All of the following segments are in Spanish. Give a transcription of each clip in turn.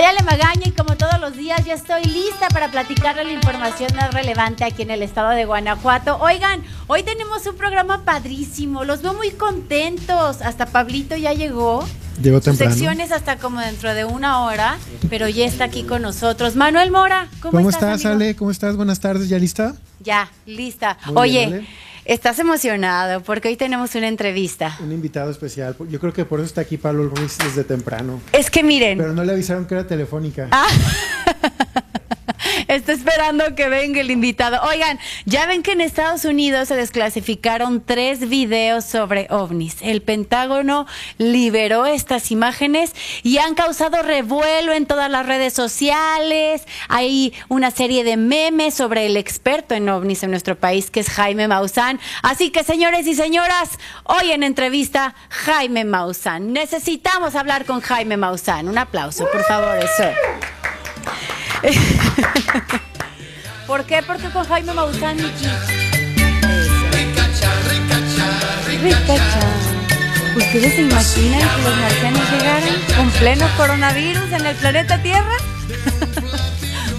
Soy Ale Magaña y como todos los días ya estoy lista para platicarle la información más relevante aquí en el estado de Guanajuato. Oigan, hoy tenemos un programa padrísimo, los veo muy contentos. Hasta Pablito ya llegó. Llegó temprano. Secciones hasta como dentro de una hora, pero ya está aquí con nosotros. Manuel Mora, ¿cómo, ¿Cómo estás? estás, amigo? Ale? ¿Cómo estás? Buenas tardes, ¿ya lista? Ya, lista. Muy Oye, bien. Estás emocionado porque hoy tenemos una entrevista. Un invitado especial. Yo creo que por eso está aquí Pablo Ruiz desde temprano. Es que miren, Pero no le avisaron que era telefónica. Ah. Está esperando que venga el invitado. Oigan, ya ven que en Estados Unidos se desclasificaron tres videos sobre ovnis. El Pentágono liberó estas imágenes y han causado revuelo en todas las redes sociales. Hay una serie de memes sobre el experto en ovnis en nuestro país, que es Jaime Maussan. Así que, señores y señoras, hoy en entrevista, Jaime Maussan. Necesitamos hablar con Jaime Maussan. Un aplauso, por favor, eso. ¿Por qué? Porque con Jaime Maussan. Ricacha. ¿Ustedes se imaginan que los marcianos llegaran con pleno coronavirus en el planeta Tierra?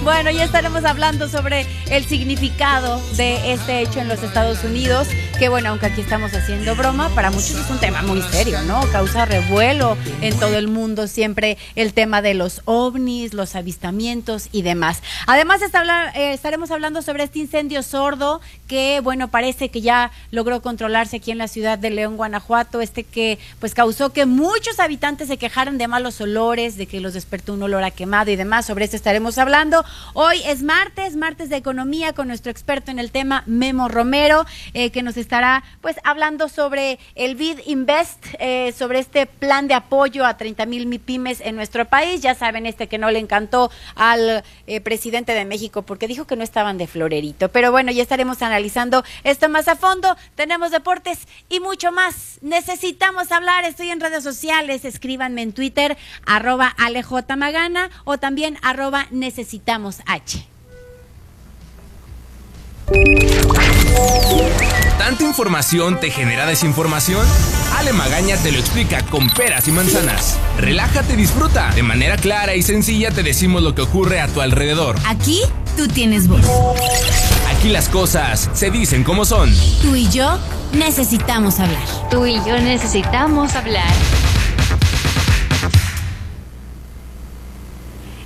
Bueno, ya estaremos hablando sobre el significado de este hecho en los Estados Unidos, que bueno, aunque aquí estamos haciendo broma, para muchos es un tema muy serio, ¿no? Causa revuelo en todo el mundo siempre el tema de los ovnis, los avistamientos y demás. Además está eh, estaremos hablando sobre este incendio sordo que bueno, parece que ya logró controlarse aquí en la ciudad de León, Guanajuato, este que pues causó que muchos habitantes se quejaran de malos olores, de que los despertó un olor a quemado y demás. Sobre esto estaremos hablando. Hoy es martes, martes de economía con nuestro experto en el tema, Memo Romero, eh, que nos estará pues hablando sobre el BID Invest, eh, sobre este plan de apoyo a 30 mil pymes en nuestro país. Ya saben, este que no le encantó al eh, presidente de México porque dijo que no estaban de florerito. Pero bueno, ya estaremos analizando esto más a fondo. Tenemos deportes y mucho más. Necesitamos hablar. Estoy en redes sociales. Escríbanme en Twitter, arroba alejmagana o también arroba necesitamos H. ¿Tanta información te genera desinformación? Ale Magaña te lo explica con peras y manzanas. Relájate y disfruta. De manera clara y sencilla te decimos lo que ocurre a tu alrededor. Aquí tú tienes voz. Aquí las cosas se dicen como son. Tú y yo necesitamos hablar. Tú y yo necesitamos hablar.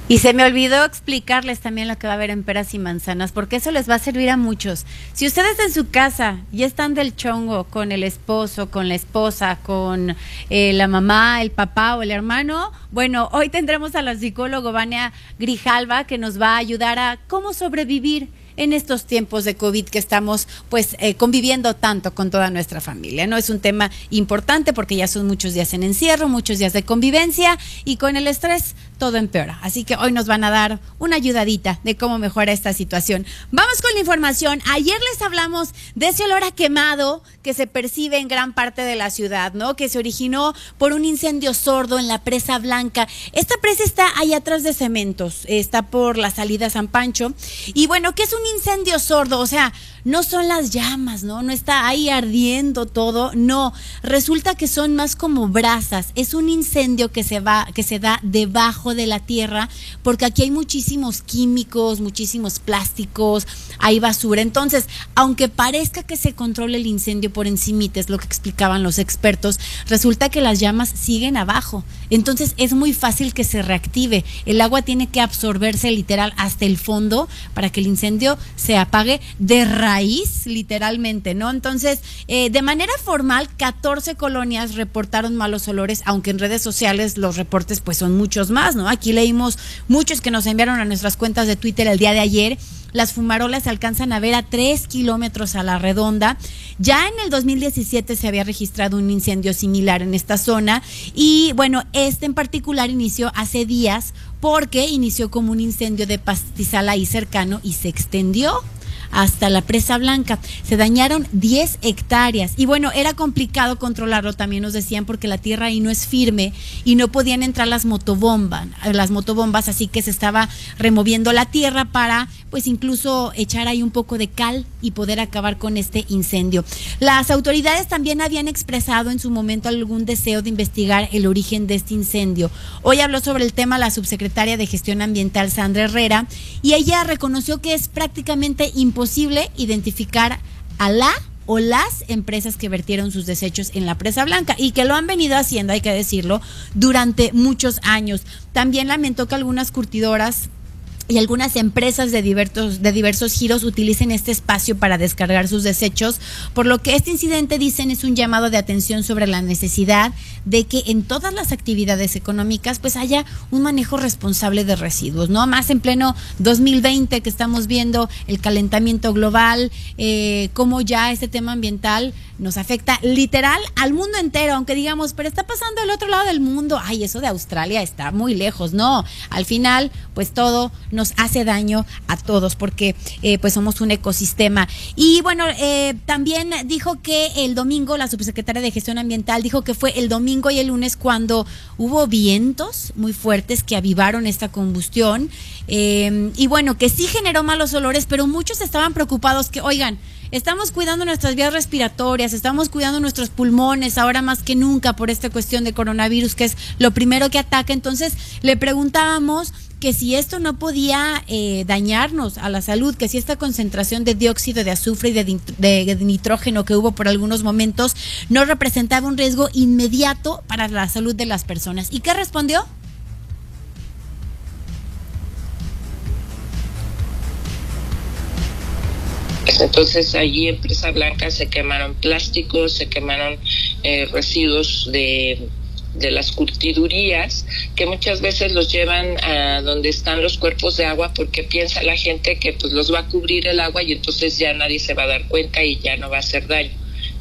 Y se me olvidó explicarles también lo que va a haber en peras y manzanas, porque eso les va a servir a muchos. Si ustedes en su casa ya están del chongo con el esposo, con la esposa, con eh, la mamá, el papá o el hermano, bueno, hoy tendremos a la psicóloga Vania Grijalva que nos va a ayudar a cómo sobrevivir en estos tiempos de COVID que estamos pues eh, conviviendo tanto con toda nuestra familia. No es un tema importante porque ya son muchos días en encierro, muchos días de convivencia y con el estrés todo empeora. Así que hoy nos van a dar una ayudadita de cómo mejorar esta situación. Vamos con la información. Ayer les hablamos de ese olor a quemado que se percibe en gran parte de la ciudad, ¿no? Que se originó por un incendio sordo en la presa blanca. Esta presa está ahí atrás de cementos, está por la salida San Pancho. Y bueno, ¿qué es un incendio sordo? O sea, no son las llamas, ¿no? No está ahí ardiendo todo, no. Resulta que son más como brasas. Es un incendio que se va, que se da debajo de la tierra, porque aquí hay muchísimos químicos, muchísimos plásticos, hay basura. Entonces, aunque parezca que se controla el incendio por encimita, es lo que explicaban los expertos, resulta que las llamas siguen abajo. Entonces, es muy fácil que se reactive. El agua tiene que absorberse literal hasta el fondo para que el incendio se apague de raíz, literalmente, ¿no? Entonces, eh, de manera formal, 14 colonias reportaron malos olores, aunque en redes sociales los reportes pues son muchos más, ¿no? Aquí leímos muchos que nos enviaron a nuestras cuentas de Twitter el día de ayer. Las fumarolas alcanzan a ver a 3 kilómetros a la redonda. Ya en el 2017 se había registrado un incendio similar en esta zona y bueno, este en particular inició hace días porque inició como un incendio de pastizal ahí cercano y se extendió hasta la presa blanca. Se dañaron 10 hectáreas y bueno, era complicado controlarlo, también nos decían, porque la tierra ahí no es firme y no podían entrar las motobombas, las motobombas, así que se estaba removiendo la tierra para pues incluso echar ahí un poco de cal y poder acabar con este incendio. Las autoridades también habían expresado en su momento algún deseo de investigar el origen de este incendio. Hoy habló sobre el tema la subsecretaria de Gestión Ambiental, Sandra Herrera, y ella reconoció que es prácticamente imposible identificar a la o las empresas que vertieron sus desechos en la presa blanca y que lo han venido haciendo, hay que decirlo, durante muchos años. También lamentó que algunas curtidoras y algunas empresas de diversos, de diversos giros utilicen este espacio para descargar sus desechos, por lo que este incidente, dicen, es un llamado de atención sobre la necesidad de que en todas las actividades económicas pues haya un manejo responsable de residuos, ¿no? Más en pleno 2020 que estamos viendo el calentamiento global, eh, cómo ya este tema ambiental nos afecta literal al mundo entero, aunque digamos, pero está pasando al otro lado del mundo, ay, eso de Australia está muy lejos, no, al final pues todo nos hace daño a todos porque eh, pues somos un ecosistema. Y bueno, eh, también dijo que el domingo, la subsecretaria de Gestión Ambiental dijo que fue el domingo y el lunes cuando hubo vientos muy fuertes que avivaron esta combustión. Eh, y bueno, que sí generó malos olores, pero muchos estaban preocupados que, oigan, estamos cuidando nuestras vías respiratorias, estamos cuidando nuestros pulmones ahora más que nunca por esta cuestión de coronavirus, que es lo primero que ataca. Entonces le preguntábamos que si esto no podía eh, dañarnos a la salud, que si esta concentración de dióxido de azufre y de, de, nitrógeno que hubo por algunos momentos no representaba un riesgo inmediato para la salud de las personas. ¿Y qué respondió? Entonces allí en Presa Blanca se quemaron plásticos, se quemaron eh, residuos de, de las curtidurías que muchas veces los llevan a donde están los cuerpos de agua porque piensa la gente que pues los va a cubrir el agua y entonces ya nadie se va a dar cuenta y ya no va a hacer daño.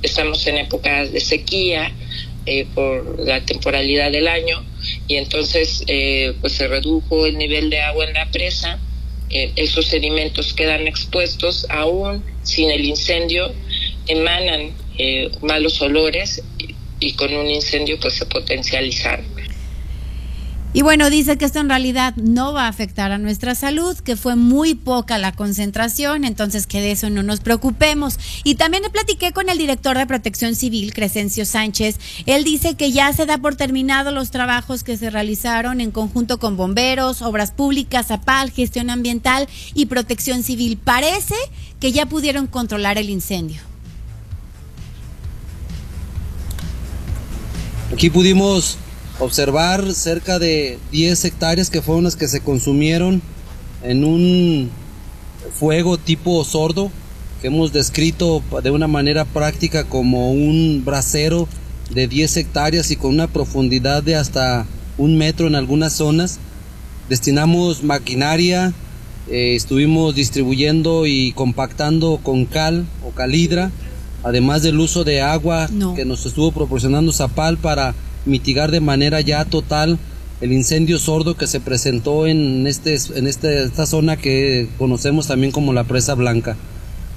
Estamos en épocas de sequía eh, por la temporalidad del año y entonces eh, pues se redujo el nivel de agua en la presa eh, esos sedimentos quedan expuestos aún sin el incendio, emanan eh, malos olores y, y, con un incendio pues se potencializan. Y bueno, dice que esto en realidad no va a afectar a nuestra salud, que fue muy poca la concentración, entonces que de eso no nos preocupemos. Y también le platiqué con el director de Protección Civil, Crescencio Sánchez. Él dice que ya se da por terminado los trabajos que se realizaron en conjunto con bomberos, obras públicas, APAL, gestión ambiental y protección civil. Parece que ya pudieron controlar el incendio. Aquí pudimos observar cerca de 10 hectáreas que fueron las que se consumieron en un fuego tipo sordo que hemos descrito de una manera práctica como un brasero de 10 hectáreas y con una profundidad de hasta un metro en algunas zonas. Destinamos maquinaria, eh, estuvimos distribuyendo y compactando con cal o calidra, además del uso de agua no. que nos estuvo proporcionando Zapal para mitigar de manera ya total el incendio sordo que se presentó en, este, en este, esta zona que conocemos también como la Presa Blanca.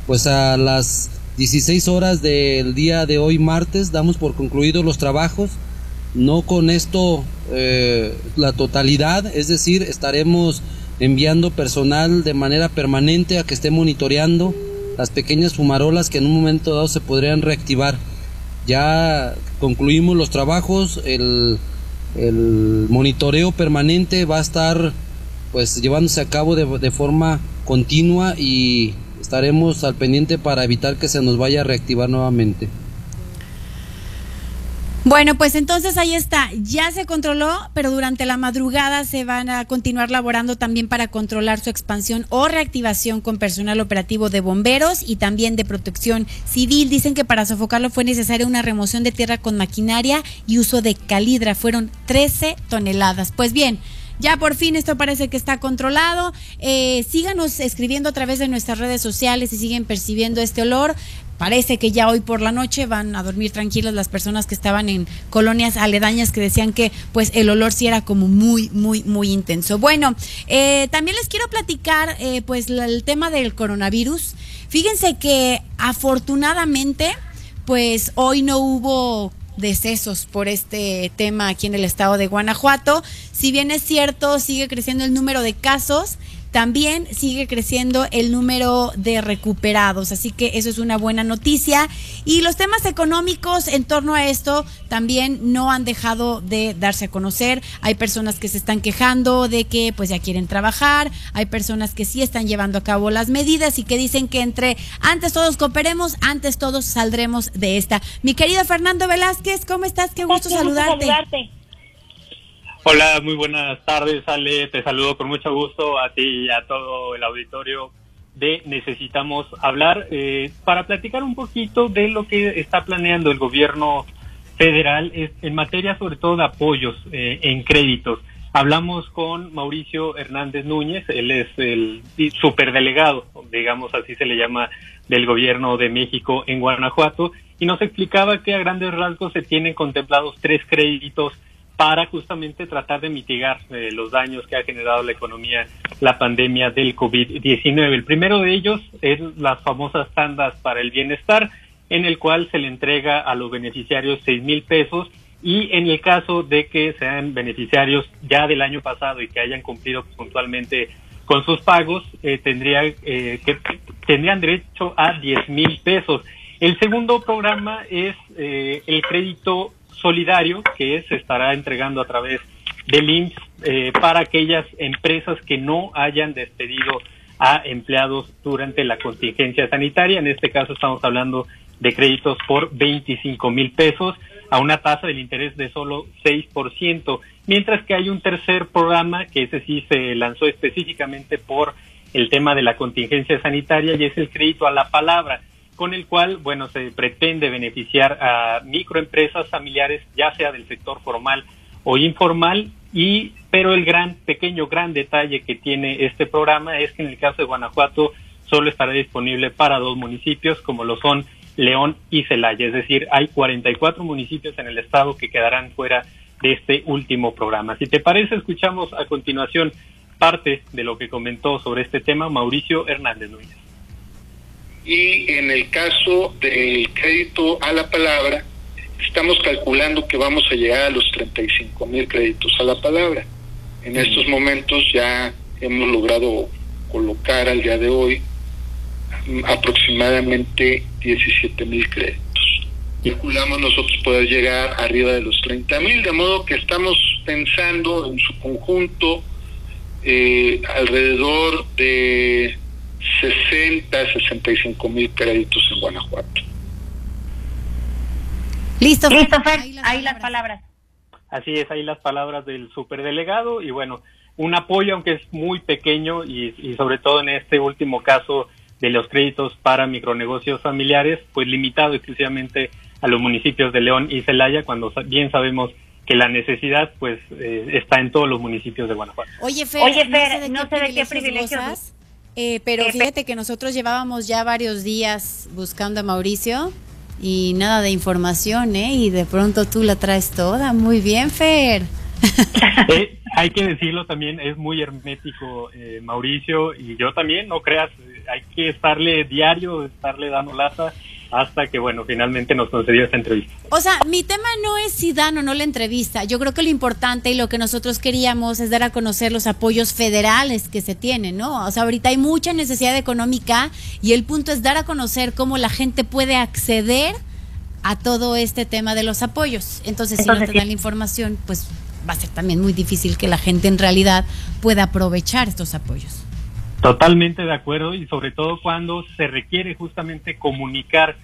Pues a las 16 horas del día de hoy martes damos por concluidos los trabajos, no con esto eh, la totalidad, es decir, estaremos enviando personal de manera permanente a que esté monitoreando las pequeñas fumarolas que en un momento dado se podrían reactivar ya concluimos los trabajos, el, el monitoreo permanente va a estar pues llevándose a cabo de, de, forma continua y estaremos al pendiente para evitar que se nos vaya a reactivar nuevamente. Bueno, pues entonces ahí está, ya se controló, pero durante la madrugada se van a continuar laborando también para controlar su expansión o reactivación con personal operativo de bomberos y también de protección civil. Dicen que para sofocarlo fue necesaria una remoción de tierra con maquinaria y uso de calidra, fueron 13 toneladas. Pues bien, ya por fin esto parece que está controlado. Eh, síganos escribiendo a través de nuestras redes sociales si siguen percibiendo este olor. Parece que ya hoy por la noche van a dormir tranquilas las personas que estaban en colonias aledañas que decían que pues el olor sí era como muy, muy, muy intenso. Bueno, eh, también les quiero platicar eh, pues el tema del coronavirus. Fíjense que afortunadamente, pues hoy no hubo decesos por este tema aquí en el estado de Guanajuato. Si bien es cierto, sigue creciendo el número de casos, también sigue creciendo el número de recuperados, así que eso es una buena noticia. Y los temas económicos en torno a esto también no han dejado de darse a conocer. Hay personas que se están quejando de que pues ya quieren trabajar, hay personas que sí están llevando a cabo las medidas y que dicen que entre antes todos cooperemos, antes todos saldremos de esta. Mi querido Fernando Velázquez, ¿cómo estás? Qué gusto saludarte. Hola, muy buenas tardes, Ale. Te saludo con mucho gusto a ti y a todo el auditorio de Necesitamos Hablar eh, para platicar un poquito de lo que está planeando el gobierno federal en materia sobre todo de apoyos eh, en créditos. Hablamos con Mauricio Hernández Núñez, él es el superdelegado, digamos así se le llama, del gobierno de México en Guanajuato, y nos explicaba que a grandes rasgos se tienen contemplados tres créditos para justamente tratar de mitigar eh, los daños que ha generado la economía la pandemia del COVID-19. El primero de ellos es las famosas tandas para el bienestar, en el cual se le entrega a los beneficiarios seis mil pesos y en el caso de que sean beneficiarios ya del año pasado y que hayan cumplido puntualmente con sus pagos, eh, tendría, eh, que, tendrían derecho a diez mil pesos. El segundo programa es el crédito solidario que se estará entregando a través del IMSS eh, para aquellas empresas que no hayan despedido a empleados durante la contingencia sanitaria. En este caso estamos hablando de créditos por 25 mil pesos a una tasa del interés de solo 6%, mientras que hay un tercer programa que ese sí se lanzó específicamente por el tema de la contingencia sanitaria y es el crédito a la palabra con el cual, bueno, se pretende beneficiar a microempresas familiares, ya sea del sector formal o informal, y pero el gran, pequeño, gran detalle que tiene este programa es que en el caso de Guanajuato solo estará disponible para dos municipios, como lo son León y Celaya, es decir, hay 44 municipios en el estado que quedarán fuera de este último programa. Si te parece, escuchamos a continuación parte de lo que comentó sobre este tema Mauricio Hernández Núñez y en el caso del crédito a la palabra, estamos calculando que vamos a llegar a los 35 mil créditos a la palabra. En estos momentos ya hemos logrado colocar al día de hoy aproximadamente 17 mil créditos. Calculamos nosotros poder llegar arriba de los 30 mil, de modo que estamos pensando en su conjunto eh, alrededor de 60, 65 mil créditos en Guanajuato. Listo, Listo ahí, las, palabras. Así es, ahí las palabras del superdelegado y bueno, un apoyo aunque es muy pequeño y, y sobre todo en este último caso de los créditos para micronegocios familiares, pues limitado exclusivamente a los municipios de León y Celaya, cuando bien sabemos que la necesidad pues eh, está en todos los municipios de Guanajuato. Oye, Fer, Oye, Fer no sé de qué, privilegios eh, pero fíjate que nosotros llevábamos ya varios días buscando a Mauricio y nada de información, ¿eh? Y de pronto tú la traes toda. Muy bien, Fer. Eh, hay que decirlo también, es muy hermético eh, Mauricio y yo también, no creas, hay que estarle diario, estarle dando lata hasta que, bueno, finalmente nos concedió esta entrevista. O sea, mi tema no es si dan o no la entrevista. Yo creo que lo importante y lo que nosotros queríamos es dar a conocer los apoyos federales que se tienen, ¿no? O sea, ahorita hay mucha necesidad económica y el punto es dar a conocer cómo la gente puede acceder a todo este tema de los apoyos. Entonces, si no te dan la información, pues va a ser también muy difícil que la gente en realidad pueda aprovechar estos apoyos. Totalmente de acuerdo y sobre todo cuando se requiere justamente comunicar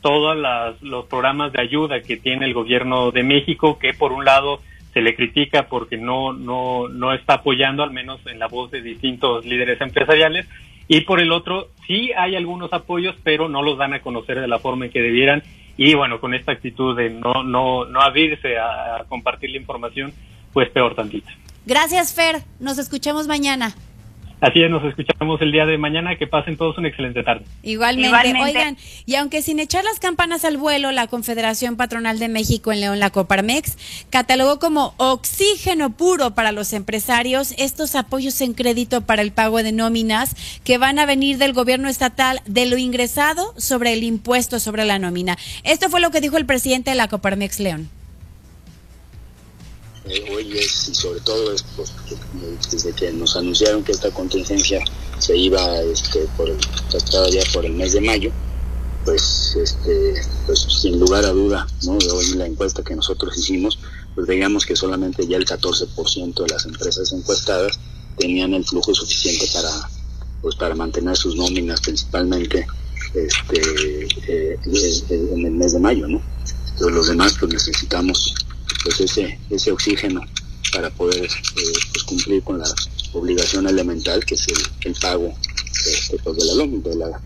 todos los programas de ayuda que tiene el gobierno de México, que por un lado se le critica porque no, no, no está apoyando, al menos en la voz de distintos líderes empresariales, y por el otro sí hay algunos apoyos, pero no los dan a conocer de la forma en que debieran, y bueno, con esta actitud de no, no, no abrirse a compartir la información, pues peor tantito. Gracias, Fer. Nos escuchamos mañana. Así es, nos escuchamos el día de mañana. Que pasen todos una excelente tarde. Igualmente. Oigan, y aunque sin echar las campanas al vuelo, la Confederación Patronal de México en León, la Coparmex, catalogó como oxígeno puro para los empresarios estos apoyos en crédito para el pago de nóminas que van a venir del gobierno estatal de lo ingresado sobre el impuesto sobre la nómina. Esto fue lo que dijo el presidente de la Coparmex León hoy es, y sobre todo es pues, desde que nos anunciaron que esta contingencia se iba este, por el, ya por el mes de mayo, pues, este, pues sin lugar a duda, ¿no? de hoy la encuesta que nosotros hicimos, pues veíamos que solamente ya el 14% de las empresas encuestadas tenían el flujo suficiente para, pues, para mantener sus nóminas principalmente este, eh, en el mes de mayo, ¿no? Los demás pues necesitamos pues ese, ese oxígeno para poder eh, pues cumplir con la obligación elemental que es el, el pago pues, de, la,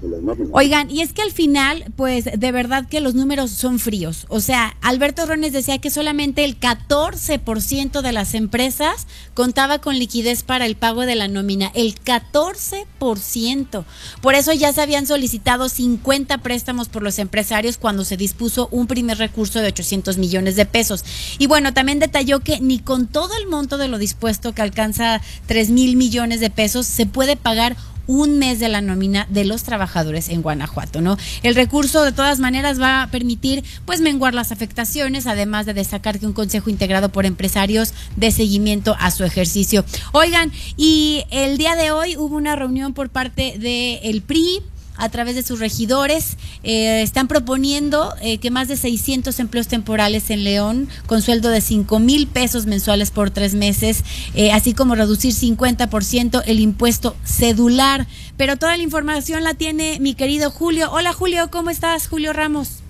Oigan, y es que al final, pues de verdad que los números son fríos. O sea, Alberto Rones decía que solamente el 14% de las empresas contaba con liquidez para el pago de la nómina. El 14%. Por eso ya se habían solicitado 50 préstamos por los empresarios cuando se dispuso un primer recurso de 800 millones de pesos. Y bueno, también detalló que ni con todo el monto de lo dispuesto que alcanza 3 mil millones de pesos se puede pagar un mes de la nómina de los trabajadores en Guanajuato, ¿no? El recurso de todas maneras va a permitir pues menguar las afectaciones, además de destacar que un consejo integrado por empresarios de seguimiento a su ejercicio. Oigan, y el día de hoy hubo una reunión por parte del el PRI, a través de sus regidores. Eh, están proponiendo eh, que más de 600 empleos temporales en León, con sueldo de 5 mil pesos mensuales por tres meses, eh, así como reducir 50% el impuesto cedular. Pero toda la información la tiene mi querido Julio. Hola Julio, ¿cómo estás? Julio Ramos.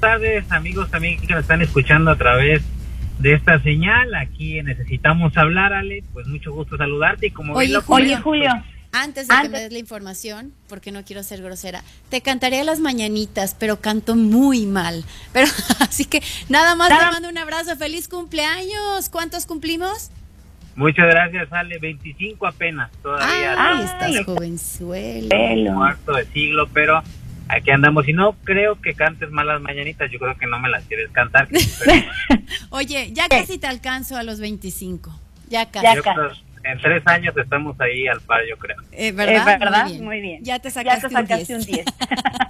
Buenas tardes, amigos también que nos están escuchando a través de esta señal. Aquí necesitamos hablar, Ale. Pues mucho gusto saludarte. Y como oye, Julio, Julio. Antes de que me des la información, porque no quiero ser grosera, te cantaré las mañanitas, pero canto muy mal. Pero así que nada más te mando un abrazo, feliz cumpleaños. ¿Cuántos cumplimos? Muchas gracias, Ale. 25 apenas todavía. Ay, estás jovenzuelo. Cuarto de siglo, pero aquí andamos. Y no creo que cantes mal las mañanitas, yo creo que no me las quieres cantar. Oye, ya casi te alcanzo a los 25. Ya casi. Ya casi en tres años estamos ahí al par, yo creo. Eh, ¿Verdad? ¿verdad? Muy, bien. Ya te sacaste, un 10.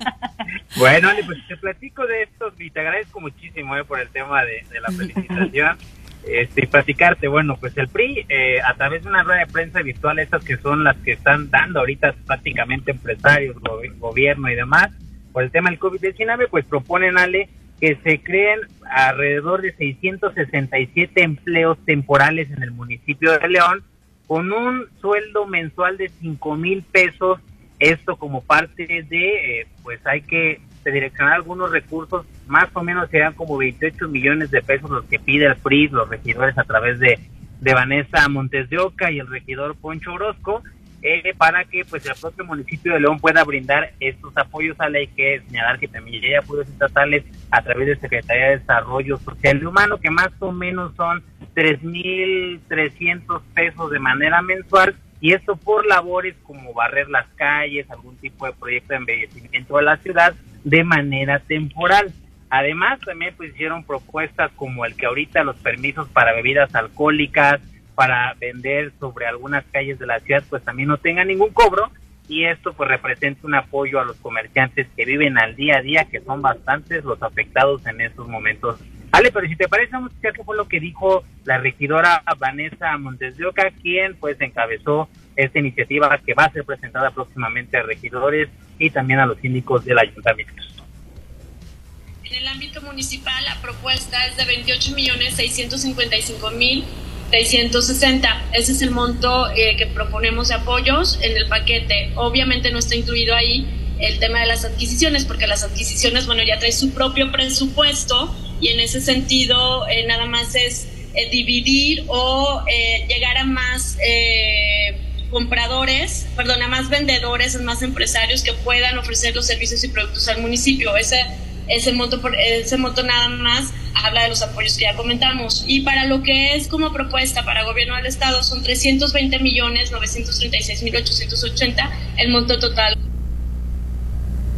bueno, Ale, pues te platico de esto y te agradezco muchísimo eh, por el tema de, la felicitación. este, y platicarte, bueno, pues el PRI, eh, a través de una rueda de prensa virtual, estas que son las que están dando ahorita prácticamente empresarios, gobierno y demás, por el tema del COVID-19, pues proponen, Ale, que se creen alrededor de 667 empleos temporales en el municipio de León con un sueldo mensual de cinco mil pesos, esto como parte de, eh, pues hay que direccionar algunos recursos, más o menos serán como 28 millones de pesos los que pide el PRI, los regidores a través de, de Vanessa Montes de Oca y el regidor Poncho Orozco, eh, para que pues el propio municipio de León pueda brindar estos apoyos a ley que señalar que también hay apoyos estatales a través de Secretaría de Desarrollo Social y Humano que más o menos son 3.300 pesos de manera mensual y esto por labores como barrer las calles, algún tipo de proyecto de embellecimiento de la ciudad de manera temporal. Además, también pues hicieron propuestas como el que ahorita los permisos para bebidas alcohólicas, para vender sobre algunas calles de la ciudad, pues también no tenga ningún cobro y esto pues representa un apoyo a los comerciantes que viven al día a día, que son bastantes los afectados en estos momentos. Ale, pero si te parece, vamos a escuchar qué fue lo que dijo la regidora Vanessa Montes de Oca, quien pues encabezó esta iniciativa que va a ser presentada próximamente a regidores y también a los síndicos del ayuntamiento. En el ámbito municipal, la propuesta es de 28 millones 655 mil 660. Ese es el monto eh, que proponemos de apoyos en el paquete. Obviamente no está incluido ahí el tema de las adquisiciones, porque las adquisiciones, bueno, ya trae su propio presupuesto y en ese sentido eh, nada más es eh, dividir o llegar a más compradores, perdón, a más vendedores, a más empresarios que puedan ofrecer los servicios y productos al municipio. Ese ese monto, ese monto nada más habla de los apoyos que ya comentamos. Y para lo que es como propuesta para gobierno del Estado son 320 millones 936 mil 880 el monto total.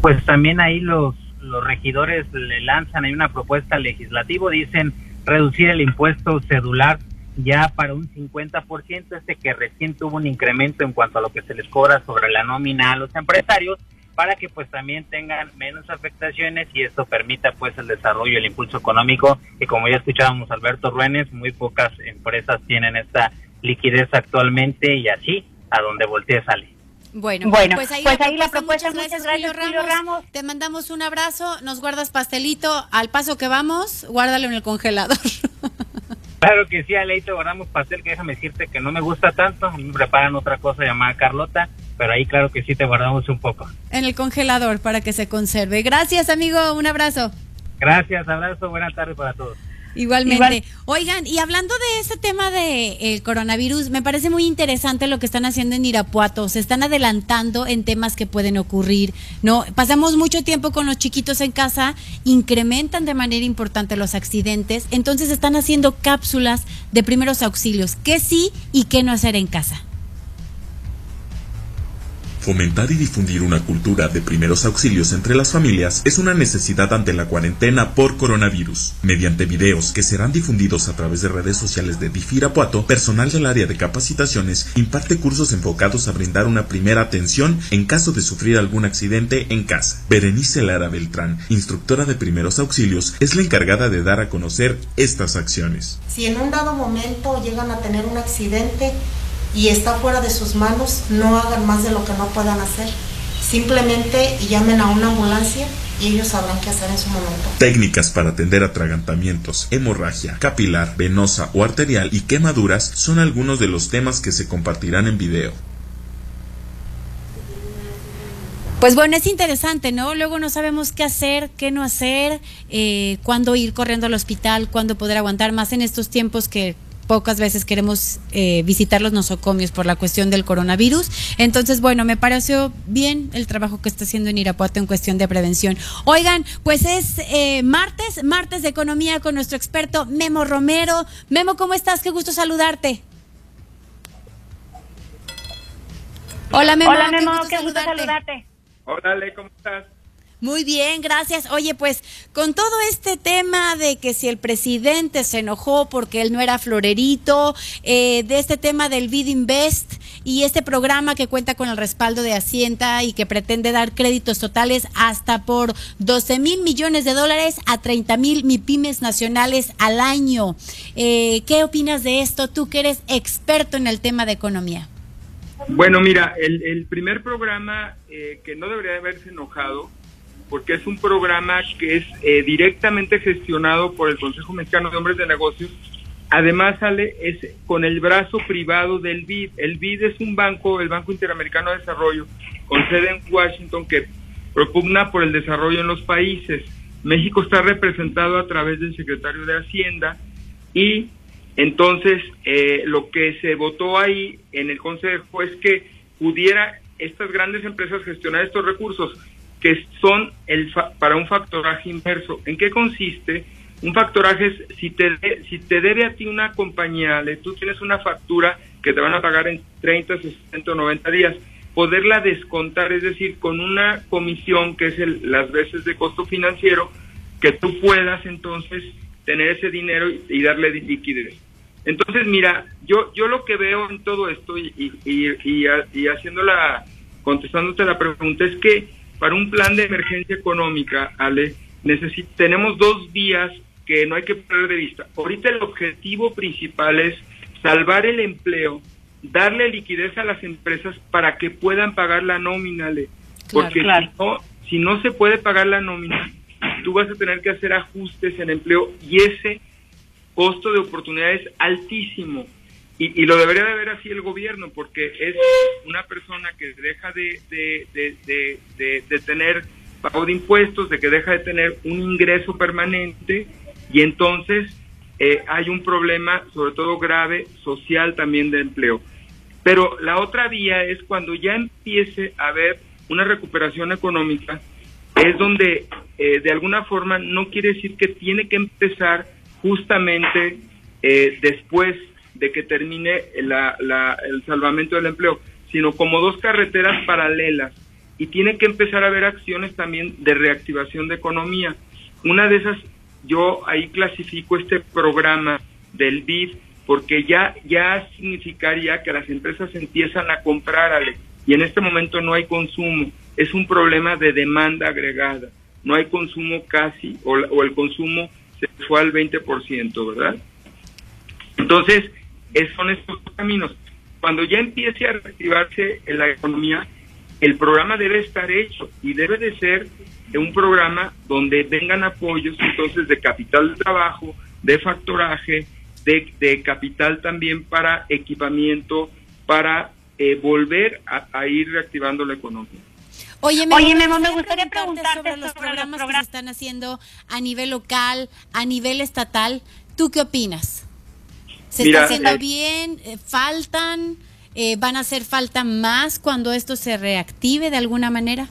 Pues también ahí los, los regidores le lanzan ahí una propuesta legislativa, dicen reducir el impuesto cedular ya para un 50%, este que recién tuvo un incremento en cuanto a lo que se les cobra sobre la nómina a los empresarios, para que pues también tengan menos afectaciones y esto permita pues el desarrollo, el impulso económico y como ya escuchábamos Alberto Ruénes, muy pocas empresas tienen esta liquidez actualmente y así a donde voltee sale. Bueno, bueno, pues ahí, pues la, propuesta, muchas gracias, Julio Ramos. Te mandamos un abrazo, nos guardas pastelito, al paso que vamos, guárdalo en el congelador. Claro que sí, Aleito, guardamos pastel, que déjame decirte que no me gusta tanto, me preparan otra cosa llamada Carlota, pero ahí claro que sí te guardamos un poco. En el congelador para que se conserve. Gracias, amigo, un abrazo. Gracias, abrazo, buenas tardes para todos. Igualmente. Oigan, y hablando de ese tema de el coronavirus, me parece muy interesante lo que están haciendo en Irapuato. Se están adelantando en temas que pueden ocurrir, ¿no? Pasamos mucho tiempo con los chiquitos en casa, incrementan de manera importante los accidentes, entonces están haciendo cápsulas de primeros auxilios, qué sí y qué no hacer en casa. Fomentar y difundir una cultura de primeros auxilios entre las familias es una necesidad ante la cuarentena por coronavirus. Mediante videos que serán difundidos a través de redes sociales de Difirapuato, personal del área de capacitaciones imparte cursos enfocados a brindar una primera atención en caso de sufrir algún accidente en casa. Berenice Lara Beltrán, instructora de primeros auxilios, es la encargada de dar a conocer estas acciones. Si en un dado momento llegan a tener un accidente, y está fuera de sus manos, no hagan más de lo que no puedan hacer. Simplemente llamen a una ambulancia y ellos sabrán qué hacer en su momento. Técnicas para atender atragantamientos, hemorragia, capilar, venosa o arterial y quemaduras son algunos de los temas que se compartirán en video. Pues bueno, es interesante, ¿no? Luego no sabemos qué hacer, qué no hacer, eh, cuándo ir corriendo al hospital, cuándo poder aguantar más en estos tiempos que pocas veces queremos eh, visitar los nosocomios por la cuestión del coronavirus. Entonces, bueno, me pareció bien el trabajo que está haciendo en Irapuato en cuestión de prevención. Oigan, pues es eh, martes, martes de economía con nuestro experto Memo Romero. Memo, ¿cómo estás? Qué gusto saludarte. Hola, Memo. Hola, Memo, qué gusto, saludarte. Hola, Le, ¿cómo estás? Muy bien, gracias. Oye, pues con todo este tema de que si el presidente se enojó porque él no era florerito, eh, de este tema del Bid Invest y este programa que cuenta con el respaldo de Hacienda y que pretende dar créditos totales hasta por 12 mil millones de dólares a 30 mil MIPIMES nacionales al año. Eh, ¿Qué opinas de esto? Tú que eres experto en el tema de economía. Bueno, mira, el, primer programa eh, que no debería haberse enojado porque es un programa que es eh, directamente gestionado por el Consejo Mexicano de Hombres de Negocios. Además sale es con el brazo privado del BID. El BID es un banco, el Banco Interamericano de Desarrollo, con sede en Washington, que propugna por el desarrollo en los países. México está representado a través del secretario de Hacienda y entonces eh, lo que se votó ahí en el Consejo es que pudiera estas grandes empresas gestionar estos recursos que son el para un factoraje inverso. ¿En qué consiste? Un factoraje es si te, si te debe a ti una compañía, le, tú tienes una factura que te van a pagar en 30, 60 o 90 días, poderla descontar, es decir, con una comisión que es el, las veces de costo financiero, que tú puedas entonces tener ese dinero y, darle liquidez. Entonces, mira, yo yo lo que veo en todo esto y, y, y, y haciendo la, contestándote la pregunta es que para un plan de emergencia económica, Ale, tenemos dos vías que no hay que perder de vista. Ahorita el objetivo principal es salvar el empleo, darle liquidez a las empresas para que puedan pagar la nómina, Ale. Porque Si, no, si no se puede pagar la nómina, tú vas a tener que hacer ajustes en empleo y ese costo de oportunidad es altísimo. Y, lo debería de ver así el gobierno, porque es una persona que deja de, de, tener pago de impuestos, de que deja de tener un ingreso permanente y entonces eh, hay un problema, sobre todo grave, social también de empleo. Pero la otra vía es cuando ya empiece a haber una recuperación económica, es donde eh, de alguna forma no quiere decir que tiene que empezar justamente eh, después de que termine la, la, el salvamento del empleo, sino como dos carreteras paralelas y tiene que empezar a haber acciones también de reactivación de economía. Una de esas, yo ahí clasifico este programa del BID porque ya, ya significaría que las empresas empiezan a comprar, Ale, y en este momento no hay consumo, es un problema de demanda agregada, no hay consumo casi, o, o el consumo se fue al 20%, ¿verdad? Entonces, son estos caminos. Cuando ya empiece a reactivarse la economía, el programa debe estar hecho y debe de ser un programa donde vengan apoyos entonces de capital de trabajo, de factoraje, de, capital también para equipamiento, para eh, volver a, ir reactivando la economía. Oye, Memo, me gustaría preguntarte sobre los programas que se están haciendo a nivel local, a nivel estatal. ¿Tú qué opinas? ¿Se está haciendo eh, bien? Eh, ¿Faltan? ¿Van a hacer falta más cuando esto se reactive de alguna manera?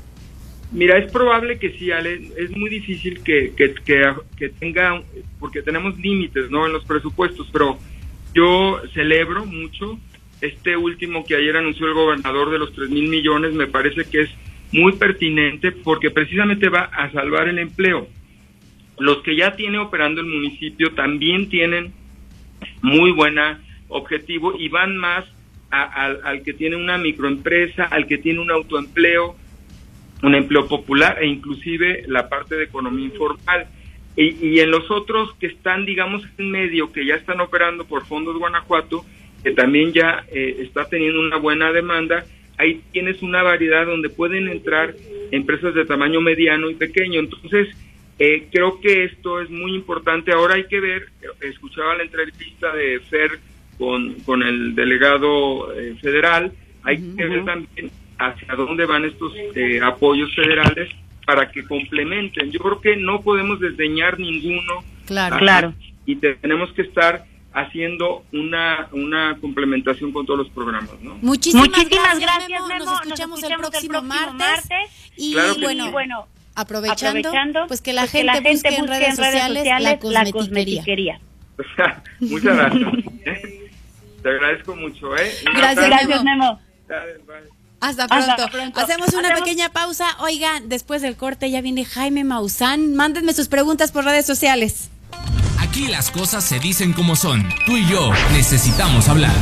Mira, es probable que sí, Ale. Es muy difícil que, que, que, tenga, porque tenemos límites ¿no? en los presupuestos, pero yo celebro mucho este último que ayer anunció el gobernador de los 3 mil millones, me parece que es muy pertinente porque precisamente va a salvar el empleo. Los que ya tiene operando el municipio también tienen muy buena objetivo y van más al que tiene una microempresa, al que tiene un autoempleo, un empleo popular e inclusive la parte de economía informal. Y, en los otros que están, digamos, en medio, que ya están operando por fondos Guanajuato, que también ya eh, está teniendo una buena demanda, ahí tienes una variedad donde pueden entrar empresas de tamaño mediano y pequeño. Entonces, eh, creo que esto es muy importante. Ahora hay que ver, escuchaba la entrevista de FER con, con el delegado eh, federal, hay que ver también hacia dónde van estos eh, apoyos federales para que complementen. Yo creo que no podemos desdeñar ninguno. Claro, claro. Y tenemos que estar haciendo una, una complementación con todos los programas, ¿no? Muchísimas, gracias, Nos, escuchamos el próximo, martes, Y bueno, aprovechando, pues que la, pues gente, busque, en redes, sociales, la cosmetiquería. Muchas gracias. Te agradezco mucho, ¿eh? Gracias, gracias, Memo. Hasta pronto. Hacemos una pequeña pausa. Oigan, después del corte ya viene Jaime Maussan. Mándenme sus preguntas por redes sociales. Aquí las cosas se dicen como son. Tú y yo necesitamos hablar.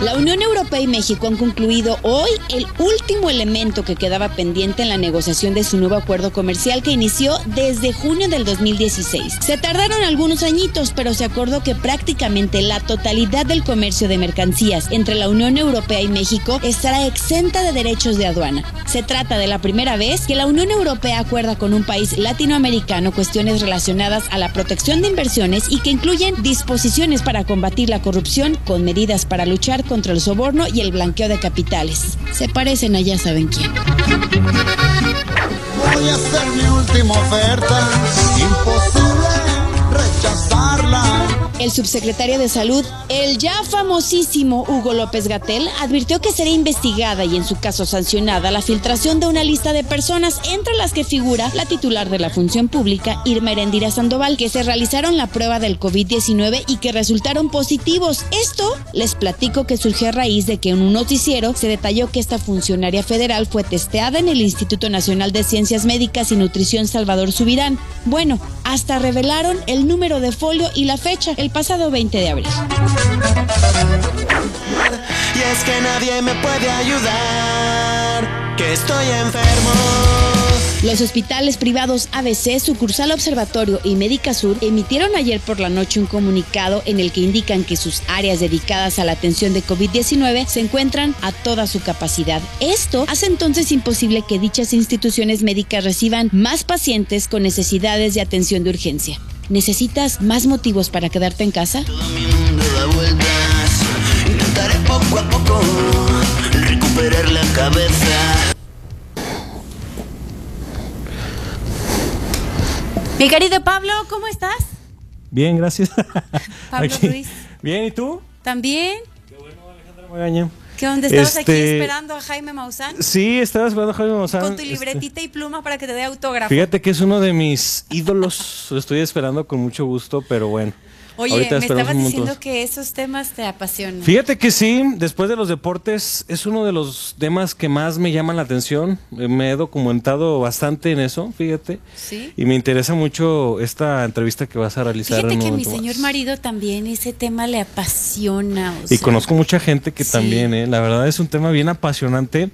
La Unión Europea y México han concluido hoy el último elemento que quedaba pendiente en la negociación de su nuevo acuerdo comercial que inició desde junio del 2016. Se tardaron algunos añitos, pero se acordó que prácticamente la totalidad del comercio de mercancías entre la Unión Europea y México estará exenta de derechos de aduana. Se trata de la primera vez que la Unión Europea acuerda con un país latinoamericano cuestiones relacionadas a la protección de inversiones y que incluyen disposiciones para combatir la corrupción con medidas para luchar contra el soborno y el blanqueo de capitales. Se parecen a ya saben quién. Voy a hacer mi última oferta, imposible rechazarla. El subsecretario de Salud, el ya famosísimo Hugo López Gatel, advirtió que será investigada y en su caso sancionada la filtración de una lista de personas, entre las que figura la titular de la función pública, Irma Erendira Sandoval, que se realizaron la prueba del COVID-19 y que resultaron positivos. Esto les platico que surgió a raíz de que en un noticiero se detalló que esta funcionaria federal fue testeada en el Instituto Nacional de Ciencias Médicas y Nutrición Salvador Subirán. Bueno, hasta revelaron el número de folio y la fecha pasado 20 de abril. Y es que nadie me puede ayudar, que estoy enfermo. Los hospitales privados ABC, Sucursal Observatorio y Médica Sur emitieron ayer por la noche un comunicado en el que indican que sus áreas dedicadas a la atención de COVID-19 se encuentran a toda su capacidad. Esto hace entonces imposible que dichas instituciones médicas reciban más pacientes con necesidades de atención de urgencia. ¿Necesitas más motivos para quedarte en casa? poco a poco recuperar la cabeza. Mi querido Pablo, ¿cómo estás? Bien, gracias. Pablo Ruiz. Bien, ¿y tú? También. Qué bueno, Alejandra Magaña. ¿Qué onda? ¿Estabas aquí Este, esperando a Jaime Maussan? Sí, estaba esperando a Jaime Maussan. Con tu este, libretita y pluma para que te dé autógrafo. Fíjate que es uno de mis ídolos. Lo estoy esperando con mucho gusto, pero bueno. Oye, ahorita me estabas diciendo que esos temas te apasionan. Fíjate que sí, después de los deportes es uno de los temas que más me llaman la atención. Eh, Me he documentado bastante en eso, fíjate. Sí. Y me interesa mucho esta entrevista que vas a realizar. Fíjate en un que mi momento más. señor marido también ese tema le apasiona. o Y sea, conozco mucha gente que Sí. también, ¿eh? la verdad es un tema bien apasionante.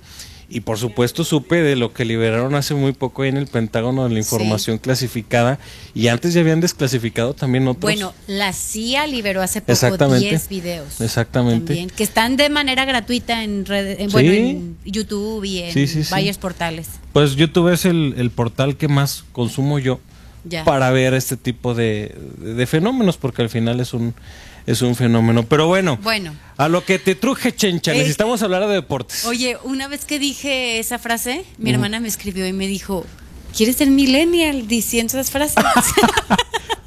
Y por supuesto supe de lo que liberaron hace muy poco ahí en el Pentágono de la información clasificada. Y antes ya habían desclasificado también otros. Bueno, la CIA liberó hace poco Exactamente. 10 videos. Exactamente. También, que están de manera gratuita en, red- en, Sí. bueno, en YouTube y en sí. varios portales. Pues YouTube es el, el portal que más consumo yo Ya. para ver este tipo de, de fenómenos, porque al final es un, es un fenómeno. Pero bueno, Bueno, a lo que te truje, Chencha, Eh, necesitamos hablar de deportes. oye, una vez que dije esa frase, mi hermana me escribió y me dijo, ¿quieres ser millennial diciendo esas frases?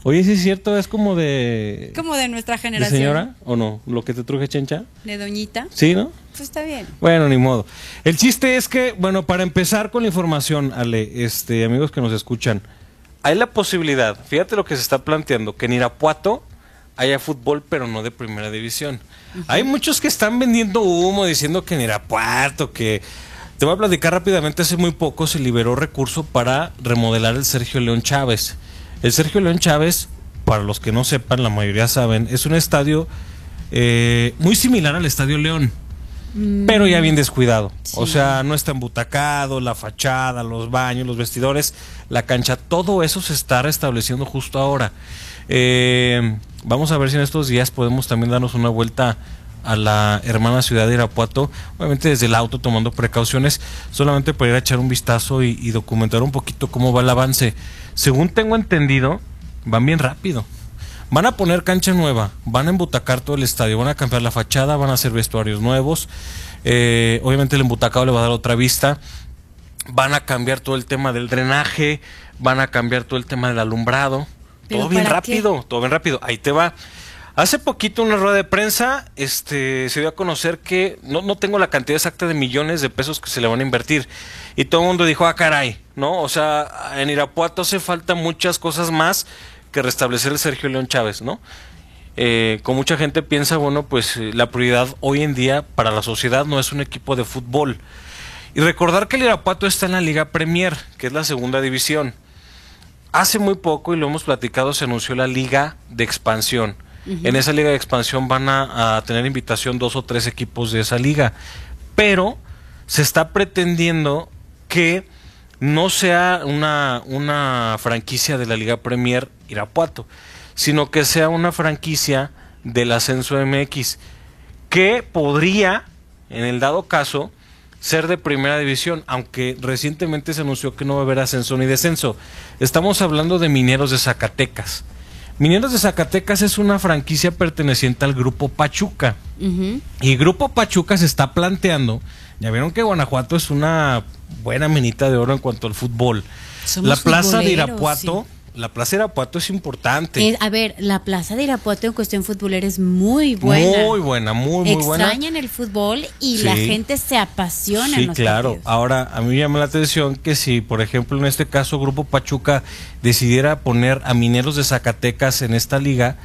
Oye, sí es cierto, es como de... Como de nuestra ¿De generación. señora o no? ¿Lo que te truje, Chencha? De doñita. Sí, ¿no? Pues está bien. Bueno, ni modo. El chiste es que, bueno, para empezar con la información, Ale, este, amigos que nos escuchan, hay la posibilidad, fíjate lo que se está planteando, que en Irapuato haya fútbol, pero no de primera división. Hay muchos que están vendiendo humo diciendo que en Irapuato, que... Te voy a platicar rápidamente, hace muy poco se liberó recurso para remodelar el Sergio León Chávez. El Sergio León Chávez, para los que no sepan, la mayoría saben, es un estadio eh, muy similar al Estadio León pero ya bien descuidado. O sea, no está embutacado, la fachada, los baños, los vestidores, la cancha, todo eso se está restableciendo justo ahora. Eh, vamos a ver si en estos días podemos también darnos una vuelta a la hermana ciudad de Irapuato, obviamente desde el auto tomando precauciones, solamente para ir a echar un vistazo y, documentar un poquito cómo va el avance. Según tengo entendido, van bien rápido. Van a poner cancha nueva, van a embutacar todo el estadio, van a cambiar la fachada, van a hacer vestuarios nuevos. eh, obviamente el embutacado le va a dar otra vista. Van a cambiar todo el tema del drenaje, van a cambiar todo el tema del alumbrado. ¿Pero Todo bien rápido, todo bien rápido. Ahí te va. Hace poquito una rueda de prensa este, se dio a conocer que no, no tengo la cantidad exacta de millones de pesos que se le van a invertir. Y todo el mundo dijo, ah, caray, ¿no? O sea, en Irapuato hace falta muchas cosas más que restablecer el Sergio León Chávez, ¿no? Eh, con mucha gente piensa, bueno, pues eh, la prioridad hoy en día para la sociedad no es un equipo de fútbol. Y recordar que el Irapuato está en la Liga Premier, que es la segunda división. Hace muy poco, y lo hemos platicado, se anunció la Liga de Expansión. En esa Liga de Expansión van a, a tener invitación dos o tres equipos de esa liga. Pero se está pretendiendo que no sea una, una franquicia de la Liga Premier Irapuato, sino que sea una franquicia del Ascenso MX, que podría, en el dado caso, ser de primera división, aunque recientemente se anunció que no va a haber ascenso ni descenso. Estamos hablando de Mineros de Zacatecas. Mineros de Zacatecas es una franquicia perteneciente al grupo Pachuca. Y Grupo Pachuca se está planteando, ya vieron que Guanajuato es una buena minita de oro en cuanto al fútbol. Somos la plaza de Irapuato, la plaza de Irapuato es importante. Eh, a ver, la plaza de Irapuato en cuestión futbolera es muy buena. Muy buena, muy, muy buena. Extrañan el fútbol y la gente se apasiona Sí, en los claro. partidos. Ahora, a mí me llama la atención que si, por ejemplo, en este caso, Grupo Pachuca decidiera poner a Mineros de Zacatecas en esta liga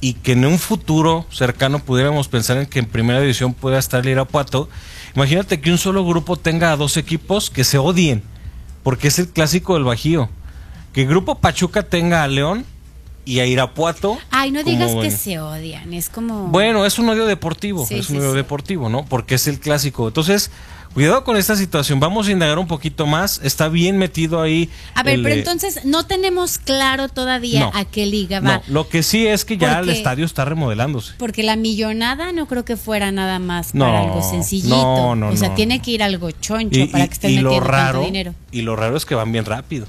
y que en un futuro cercano pudiéramos pensar en que en primera división pueda estar el Irapuato, imagínate que un solo grupo tenga a dos equipos que se odien, porque es el clásico del Bajío. Que Grupo Pachuca tenga a León y a Irapuato. Ay, no como, digas que bueno, se odian, es como... bueno, es un odio deportivo, Sí, es un sí, odio sí. deportivo, ¿no? Porque es el clásico. Entonces, cuidado con esta situación. Vamos a indagar un poquito más. Está bien metido ahí. A ver, el pero entonces no tenemos claro todavía No. a qué liga va. No, lo que sí es que ya el estadio está remodelándose. Porque la millonada no creo que fuera nada más No, para algo sencillito. no, no, o sea, no. tiene que ir algo choncho Y, para que estén y lo metiendo tanto raro, dinero. y lo raro es que van bien rápido.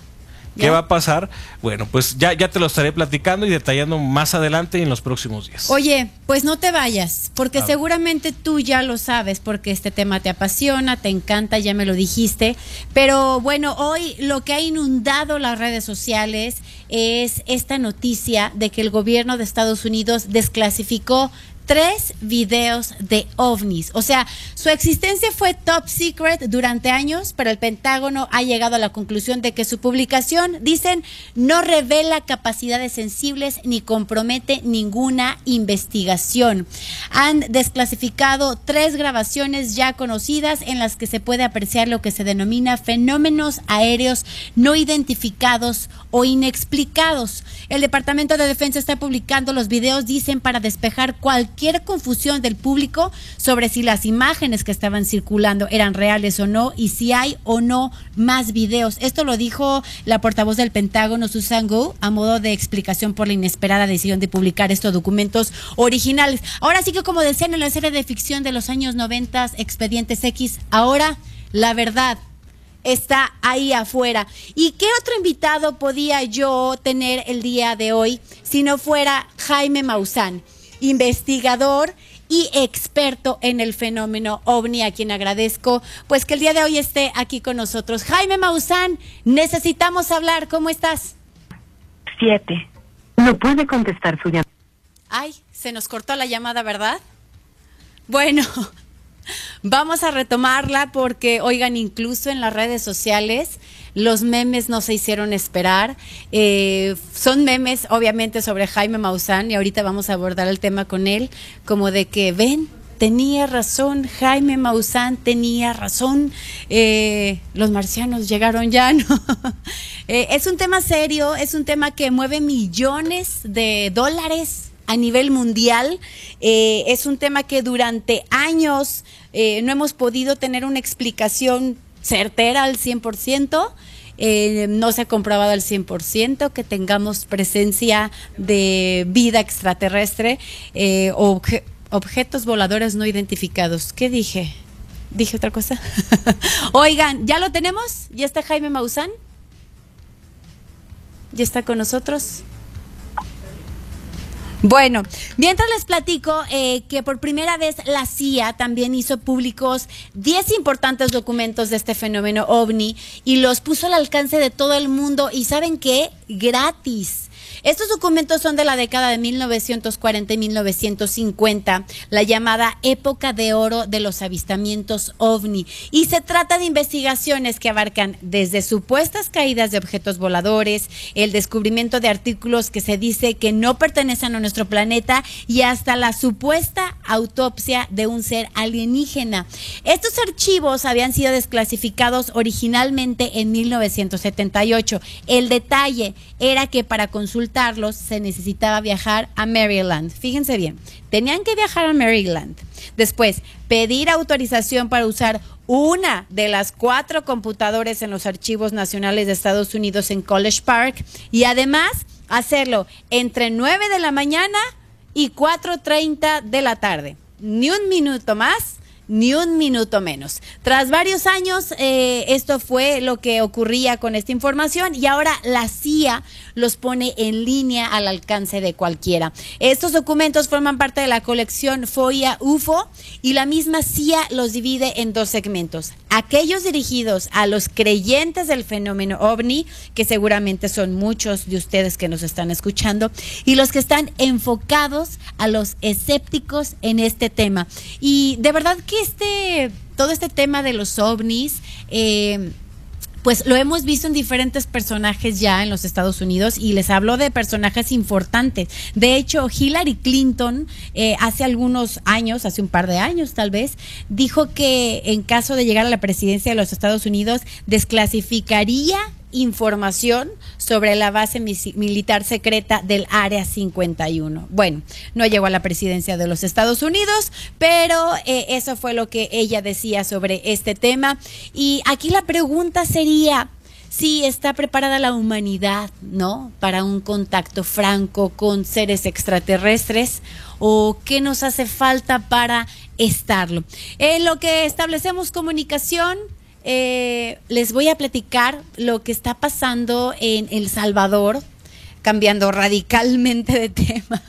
¿Qué va a pasar? Bueno, pues ya, ya te lo estaré platicando y detallando más adelante y en los próximos días. Oye, pues no te vayas, porque seguramente tú ya lo sabes, porque este tema te apasiona, te encanta, ya me lo dijiste. Pero bueno, hoy lo que ha inundado las redes sociales es esta noticia de que el gobierno de Estados Unidos desclasificó tres videos de ovnis. O sea, su existencia fue top secret durante años, pero el Pentágono ha llegado a la conclusión de que su publicación, dicen, no revela capacidades sensibles ni compromete ninguna investigación. Han desclasificado tres grabaciones ya conocidas en las que se puede apreciar lo que se denomina fenómenos aéreos no identificados o inexplicados. El Departamento de Defensa está publicando los videos, dicen, para despejar cualquier confusión del público sobre si las imágenes que estaban circulando eran reales o no y si hay o no más videos. Esto lo dijo la portavoz del Pentágono, Susan Go, a modo de explicación por la inesperada decisión de publicar estos documentos originales. Ahora sí que como decían en la serie de ficción de los años 90, Expedientes X, ahora la verdad está ahí afuera. ¿Y qué otro invitado podía yo tener el día de hoy si no fuera Jaime Maussan, investigador y experto en el fenómeno ovni, a quien agradezco pues que el día de hoy esté aquí con nosotros. Jaime Maussan, necesitamos hablar, ¿cómo estás? Siete. No puede contestar su llamada. Ay, se nos cortó la llamada, ¿verdad? Bueno, Vamos a retomarla porque, oigan, incluso en las redes sociales los memes no se hicieron esperar. Eh, son memes, obviamente, sobre Jaime Maussan y ahorita vamos a abordar el tema con él, como de que, ven, tenía razón, Jaime Maussan tenía razón, eh, los marcianos llegaron ya, ¿no? Eh, es un tema serio, es un tema que mueve millones de dólares a nivel mundial. Eh, es un tema que durante años eh, no hemos podido tener una explicación certera al 100%. Eh, no se ha comprobado al 100% que tengamos presencia de vida extraterrestre o objetos voladores no identificados. ¿Qué dije? ¿Dije otra cosa? Oigan, ¿ya lo tenemos? ¿Ya está Jaime Maussan? ¿Ya está con nosotros? Bueno, mientras les platico eh, que por primera vez la CIA también hizo públicos 10 importantes documentos de este fenómeno ovni y los puso al alcance de todo el mundo y saben qué, gratis. Estos documentos son de la década de 1940 y 1950, la llamada época de oro de los avistamientos ovni. Y se trata de investigaciones que abarcan desde supuestas caídas de objetos voladores, el descubrimiento de artículos que se dice que no pertenecen a nuestro planeta y hasta la supuesta autopsia de un ser alienígena. Estos archivos habían sido desclasificados originalmente en 1978. El detalle era que para consultar se necesitaba viajar a Maryland. Fíjense bien, tenían que viajar a Maryland. Después, pedir autorización para usar una de las cuatro computadores en los archivos nacionales de Estados Unidos en College Park y además hacerlo entre 9 de la mañana y 4.30 de la tarde. Ni un minuto más ni un minuto menos. Tras varios años, eh, esto fue lo que ocurría con esta información y ahora la CIA los pone en línea al alcance de cualquiera. Estos documentos forman parte de la colección FOIA UFO y la misma CIA los divide en dos segmentos. Aquellos dirigidos a los creyentes del fenómeno ovni, que seguramente son muchos de ustedes que nos están escuchando, y los que están enfocados a los escépticos en este tema. Y de verdad que este, todo este tema de los ovnis, eh, pues lo hemos visto en diferentes personajes ya en los Estados Unidos y les hablo de personajes importantes. De hecho, Hillary Clinton eh, hace algunos años, hace un par de años tal vez, dijo que en caso de llegar a la presidencia de los Estados Unidos desclasificaría información sobre la base militar secreta del Área 51. Bueno, no llegó a la presidencia de los Estados Unidos, pero eh, eso fue lo que ella decía sobre este tema. Y aquí la pregunta sería, si está preparada la humanidad, ¿no? Para un contacto franco con seres extraterrestres o qué nos hace falta para estarlo. En lo que establecemos comunicación, eh, les voy a platicar lo que está pasando en El Salvador, cambiando radicalmente de tema.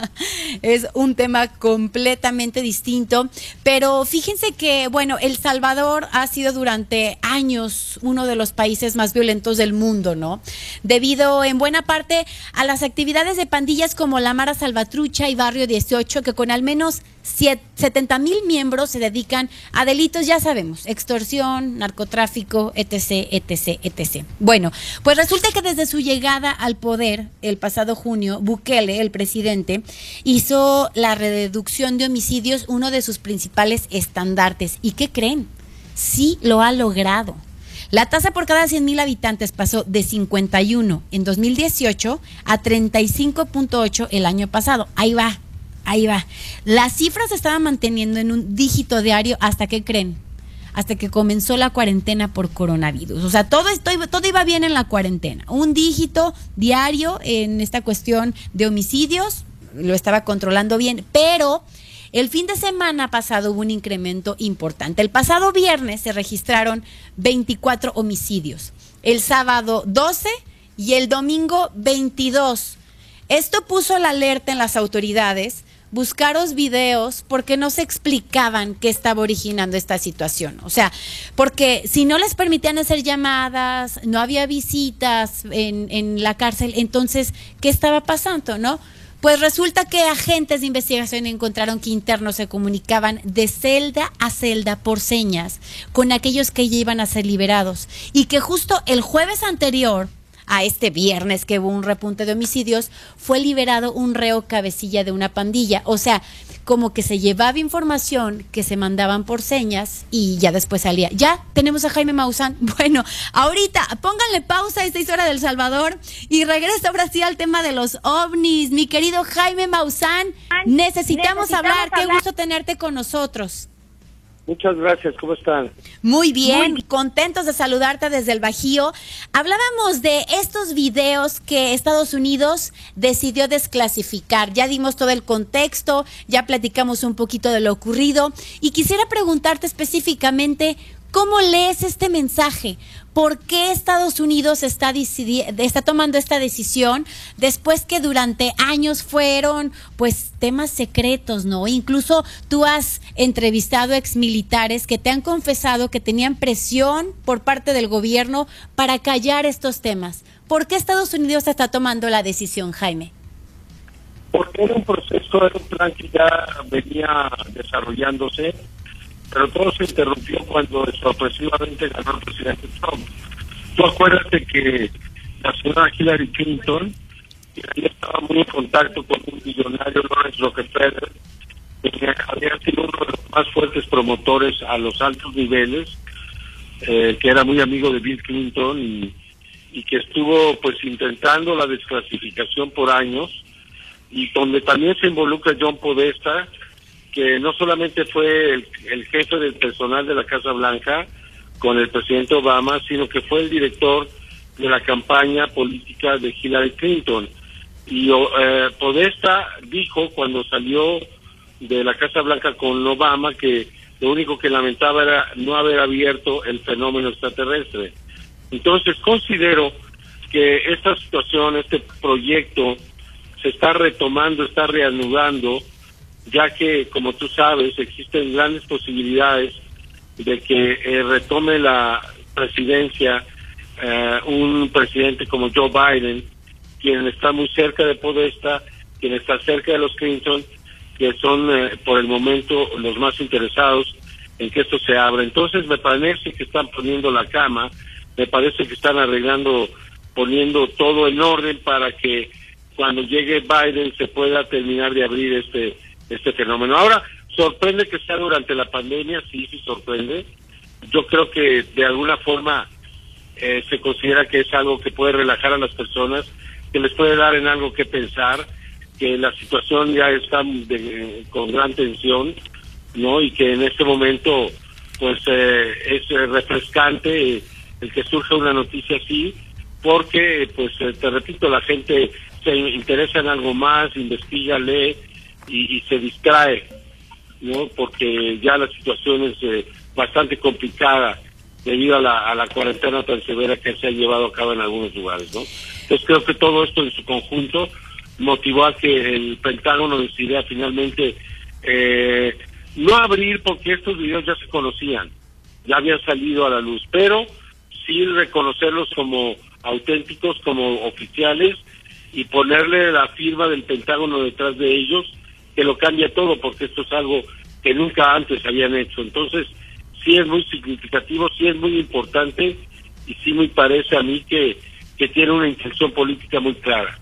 Es un tema completamente distinto, pero fíjense que, bueno, El Salvador ha sido durante años uno de los países más violentos del mundo, ¿no? Debido en buena parte a las actividades de pandillas como la Mara Salvatrucha y Barrio 18, que con al menos 70 mil miembros se dedican a delitos, ya sabemos, extorsión, narcotráfico, etc., etc., etc. Bueno, pues resulta que desde su llegada al poder el pasado junio, Bukele, el presidente, hizo la reducción de homicidios uno de sus principales estandartes. ¿Y qué creen? Sí lo ha logrado. La tasa por cada 100 mil habitantes pasó de 51 en 2018 a 35.8 el año pasado. Ahí va, ahí va. Las cifras se estaban manteniendo en un dígito diario hasta que creen, hasta que comenzó la cuarentena por coronavirus. O sea, todo, esto, todo iba bien en la cuarentena. Un dígito diario en esta cuestión de homicidios, lo estaba controlando bien, pero el fin de semana pasado hubo un incremento importante. El pasado viernes se registraron 24 homicidios, el sábado 12 y el domingo 22. Esto puso la alerta en las autoridades buscaros videos porque no se explicaban qué estaba originando esta situación. O sea, porque si no les permitían hacer llamadas, no había visitas en, en la cárcel, entonces, ¿qué estaba pasando, no? Pues resulta que agentes de investigación encontraron que internos se comunicaban de celda a celda por señas con aquellos que ya iban a ser liberados y que justo el jueves anterior a este viernes que hubo un repunte de homicidios, fue liberado un reo cabecilla de una pandilla. O sea, como que se llevaba información que se mandaban por señas y ya después salía. Ya tenemos a Jaime Maussan. Bueno, ahorita pónganle pausa a esta historia del Salvador y regresa ahora sí al tema de los ovnis. Mi querido Jaime Maussan, necesitamos, hablar. Qué gusto tenerte con nosotros. Muchas gracias, ¿cómo están? Muy bien, contentos de saludarte desde el Bajío. Hablábamos de estos videos que Estados Unidos decidió desclasificar. Ya dimos todo el contexto, ya platicamos un poquito de lo ocurrido y quisiera preguntarte específicamente ¿Cómo lees este mensaje? ¿Por qué Estados Unidos está, tomando esta decisión después que durante años fueron pues temas secretos, ¿no? Incluso tú has entrevistado exmilitares que te han confesado que tenían presión por parte del gobierno para callar estos temas. ¿Por qué Estados Unidos está tomando la decisión, Jaime? Porque era un proceso, era un plan que ya venía desarrollándose pero todo se interrumpió cuando sorpresivamente ganó el presidente Trump. Tú acuérdate que la señora Hillary Clinton, que estaba muy en contacto con un millonario, Lawrence Rockefeller, que había sido uno de los más fuertes promotores a los altos niveles, eh, que era muy amigo de Bill Clinton y, y que estuvo pues intentando la desclasificación por años y donde también se involucra John Podesta, que no solamente fue el, jefe del personal de la Casa Blanca con el presidente Obama, sino que fue el director de la campaña política de Hillary Clinton. Y eh, Podesta dijo cuando salió de la Casa Blanca con Obama que lo único que lamentaba era no haber abierto el fenómeno extraterrestre. Entonces considero que esta situación, este proyecto, se está retomando, está reanudando, ya que, como tú sabes, existen grandes posibilidades de que eh, retome la presidencia eh, un presidente como Joe Biden, quien está muy cerca de Podesta, quien está cerca de los Clinton, que son eh, por el momento los más interesados en que esto se abra. Entonces me parece que están poniendo la cama, me parece que están arreglando, poniendo todo en orden para que cuando llegue Biden se pueda terminar de abrir este este fenómeno. Ahora, sorprende que sea durante la pandemia, sí, sí sorprende. Yo creo que de alguna forma eh, se considera que es algo que puede relajar a las personas, que les puede dar en algo que pensar, que la situación ya está con gran tensión, ¿no? Y que en este momento, pues eh, es refrescante el que surja una noticia así, porque, pues eh, te repito, la gente se interesa en algo más, investiga, lee, y, se distrae, ¿no? Porque ya la situación es eh, bastante complicada debido a la, a la cuarentena tan severa que se ha llevado a cabo en algunos lugares, ¿no? Entonces creo que todo esto en su conjunto motivó a que el Pentágono decidiera finalmente eh, no abrir porque estos videos ya se conocían, ya habían salido a la luz, pero sí reconocerlos como auténticos, como oficiales y ponerle la firma del Pentágono detrás de ellos que lo cambia todo, porque esto es algo que nunca antes habían hecho. Entonces, sí es muy significativo, sí es muy importante y sí me parece a mí que, que tiene una intención política muy clara.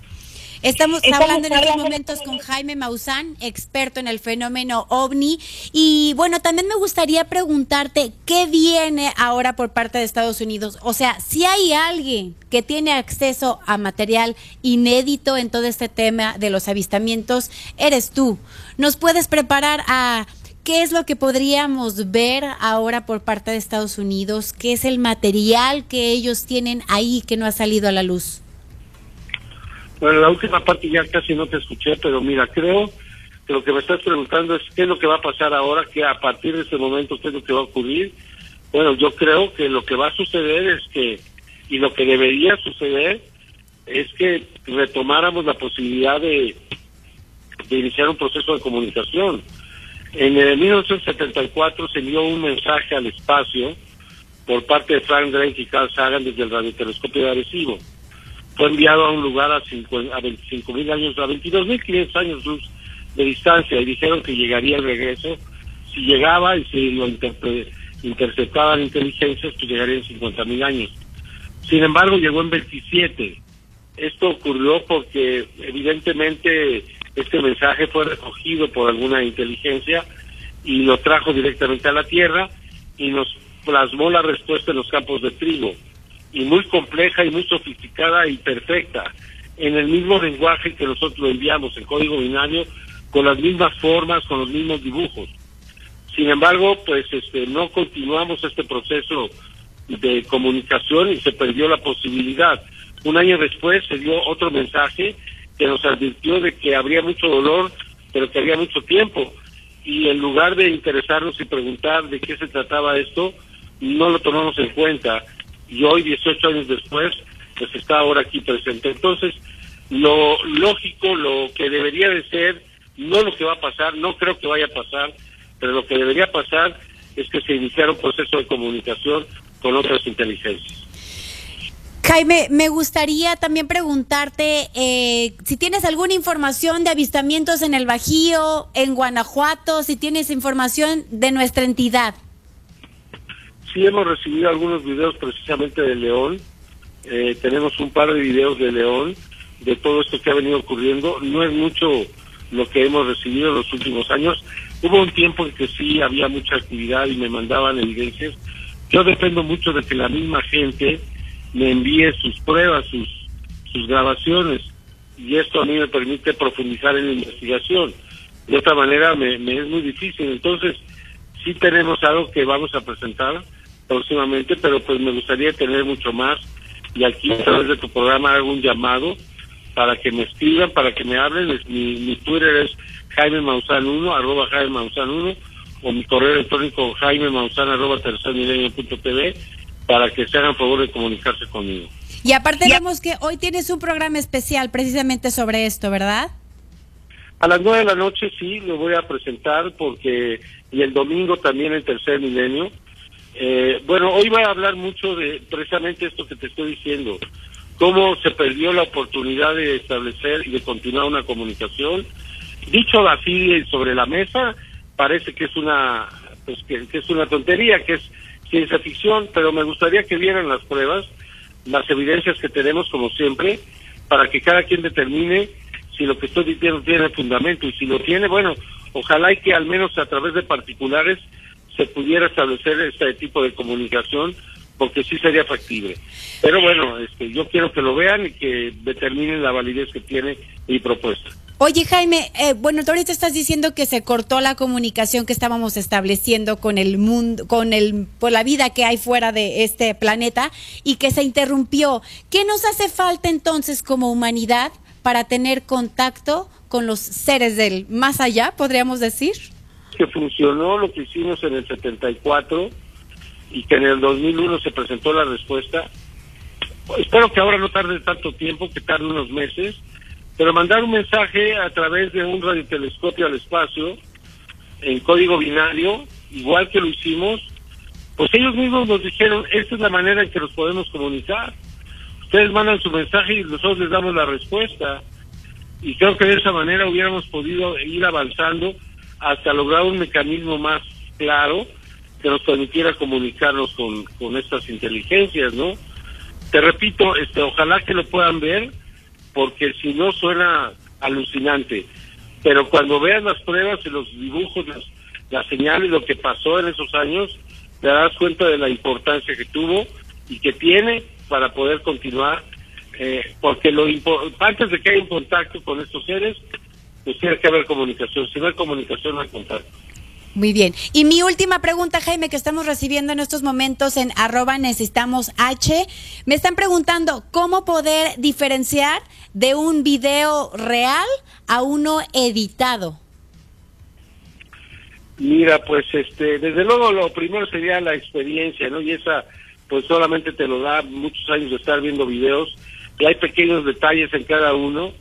Estamos hablando en estos momentos con Jaime Maussan, experto en el fenómeno ovni. Y bueno, también me gustaría preguntarte qué viene ahora por parte de Estados Unidos. O sea, si hay alguien que tiene acceso a material inédito en todo este tema de los avistamientos, eres tú. ¿Nos puedes preparar a ¿Qué es lo que podríamos ver ahora por parte de Estados Unidos? ¿Qué es el material que ellos tienen ahí que no ha salido a la luz? Bueno, la última parte ya casi no te escuché, pero mira, creo que lo que me estás preguntando es qué es lo que va a pasar ahora, que a partir de ese momento, qué es lo que va a ocurrir. Bueno, yo creo que lo que va a suceder es que, y lo que debería suceder, es que retomáramos la posibilidad de, de iniciar un proceso de comunicación. En el 1974 se envió un mensaje al espacio por parte de Frank Drake y Carl Sagan desde el radiotelescopio de Arecibo fue enviado a un lugar a, 25 mil años, a 22 mil 500 años luz de distancia y dijeron que llegaría el regreso. Si llegaba y si lo interceptaban inteligencias, pues llegaría en 50 mil años. Sin embargo, llegó en 27. Esto ocurrió porque evidentemente este mensaje fue recogido por alguna inteligencia y lo trajo directamente a la Tierra y nos plasmó la respuesta en los campos de trigo y muy compleja y muy sofisticada y perfecta, en el mismo lenguaje que nosotros enviamos, en código binario, con las mismas formas, con los mismos dibujos. Sin embargo, pues este, no continuamos este proceso de comunicación y se perdió la posibilidad. Un año después se dio otro mensaje que nos advirtió de que habría mucho dolor, pero que había mucho tiempo. Y en lugar de interesarnos y preguntar de qué se trataba esto, no lo tomamos en cuenta y hoy, 18 años después, pues está ahora aquí presente. Entonces, lo lógico, lo que debería de ser, no lo que va a pasar, no creo que vaya a pasar, pero lo que debería pasar es que se iniciara un proceso de comunicación con otras inteligencias. Jaime, me gustaría también preguntarte eh, si tienes alguna información de avistamientos en el Bajío, en Guanajuato, si tienes información de nuestra entidad sí hemos recibido algunos videos precisamente de León. Eh, tenemos un par de videos de León, de todo esto que ha venido ocurriendo. No es mucho lo que hemos recibido en los últimos años. Hubo un tiempo en que sí había mucha actividad y me mandaban evidencias. Yo dependo mucho de que la misma gente me envíe sus pruebas, sus, grabaciones, y esto a mí me permite profundizar en la investigación. De otra manera me, me es muy difícil. Entonces, sí tenemos algo que vamos a presentar próximamente, pero pues me gustaría tener mucho más y aquí a través de tu programa hago un llamado para que me escriban, para que me hablen. Mi, mi Twitter es Jaime Maussan 1, arroba Jaime Maussan 1, o mi correo electrónico Jaime Maussan arroba TV, para que se hagan favor de comunicarse conmigo. Y aparte vemos que hoy tienes un programa especial precisamente sobre esto, ¿verdad? A las nueve de la noche sí, lo voy a presentar porque, y el domingo también el tercer milenio, eh, bueno, hoy voy a hablar mucho de precisamente esto que te estoy diciendo, cómo se perdió la oportunidad de establecer y de continuar una comunicación. Dicho así sobre la mesa, parece que es una pues que, es una tontería, que es ciencia ficción, pero me gustaría que vieran las pruebas, las evidencias que tenemos como siempre, para que cada quien determine si lo que estoy diciendo tiene fundamento y si lo tiene, bueno, ojalá y que al menos a través de particulares se pudiera establecer este tipo de comunicación porque sí sería factible. Pero bueno, este, yo quiero que lo vean y que determinen la validez que tiene mi propuesta. Oye Jaime, eh, bueno, tú ahorita estás diciendo que se cortó la comunicación que estábamos estableciendo con el mundo, con el, por la vida que hay fuera de este planeta y que se interrumpió. ¿Qué nos hace falta entonces como humanidad para tener contacto con los seres del más allá, podríamos decir? Que funcionó lo que hicimos en el 74 y que en el 2001 se presentó la respuesta. Espero que ahora no tarde tanto tiempo, que tarde unos meses, pero mandar un mensaje a través de un radiotelescopio al espacio en código binario, igual que lo hicimos, pues ellos mismos nos dijeron, esta es la manera en que nos podemos comunicar. Ustedes mandan su mensaje y nosotros les damos la respuesta. y creo que de esa manera hubiéramos podido ir avanzando hasta lograr un mecanismo más claro que nos permitiera comunicarnos con, con estas inteligencias, ¿no? Te repito, este, ojalá que lo puedan ver, porque si no suena alucinante. Pero cuando veas las pruebas y los dibujos, las, las señales, lo que pasó en esos años, te darás cuenta de la importancia que tuvo y que tiene para poder continuar, eh, porque lo antes de que haya un contacto con estos seres, pues tiene que haber comunicación. Si no hay comunicación, no hay contacto. Muy bien. Y mi última pregunta, Jaime, que estamos recibiendo en estos momentos en arroba necesitamos H. Me están preguntando cómo poder diferenciar de un video real a uno editado. Mira, pues este, desde luego lo primero sería la experiencia, ¿no? Y esa, pues solamente te lo da muchos años de estar viendo videos y hay pequeños detalles en cada uno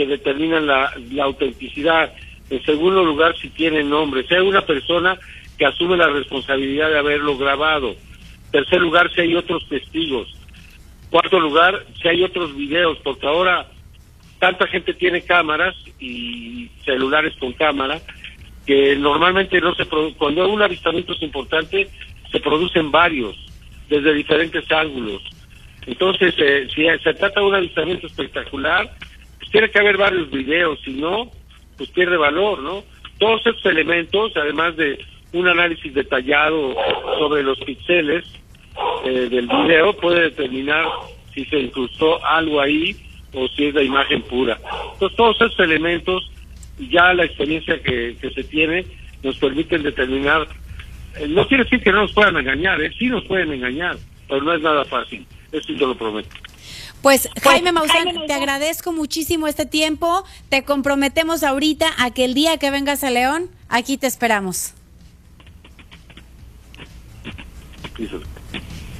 que determinan la, autenticidad. En segundo lugar, si tiene nombre, hay una persona que asume la responsabilidad de haberlo grabado. Tercer lugar, si hay otros testigos. Cuarto lugar, si hay otros videos, porque ahora tanta gente tiene cámaras y celulares con cámara que normalmente no se produ- cuando un avistamiento es importante se producen varios desde diferentes ángulos entonces eh, si se trata de un avistamiento espectacular tiene que haber varios videos si no pues pierde valor no todos estos elementos además de un análisis detallado sobre los píxeles eh, del video puede determinar si se incrustó algo ahí o si es la imagen pura entonces todos esos elementos ya la experiencia que, se tiene nos permiten determinar, eh, no quiere decir que no nos puedan engañar, ¿eh? sí nos pueden engañar, pero no es nada fácil, eso te lo prometo. Pues Jaime Maussan, te agradezco muchísimo este tiempo. Te comprometemos ahorita a que el día que vengas a León, aquí te esperamos.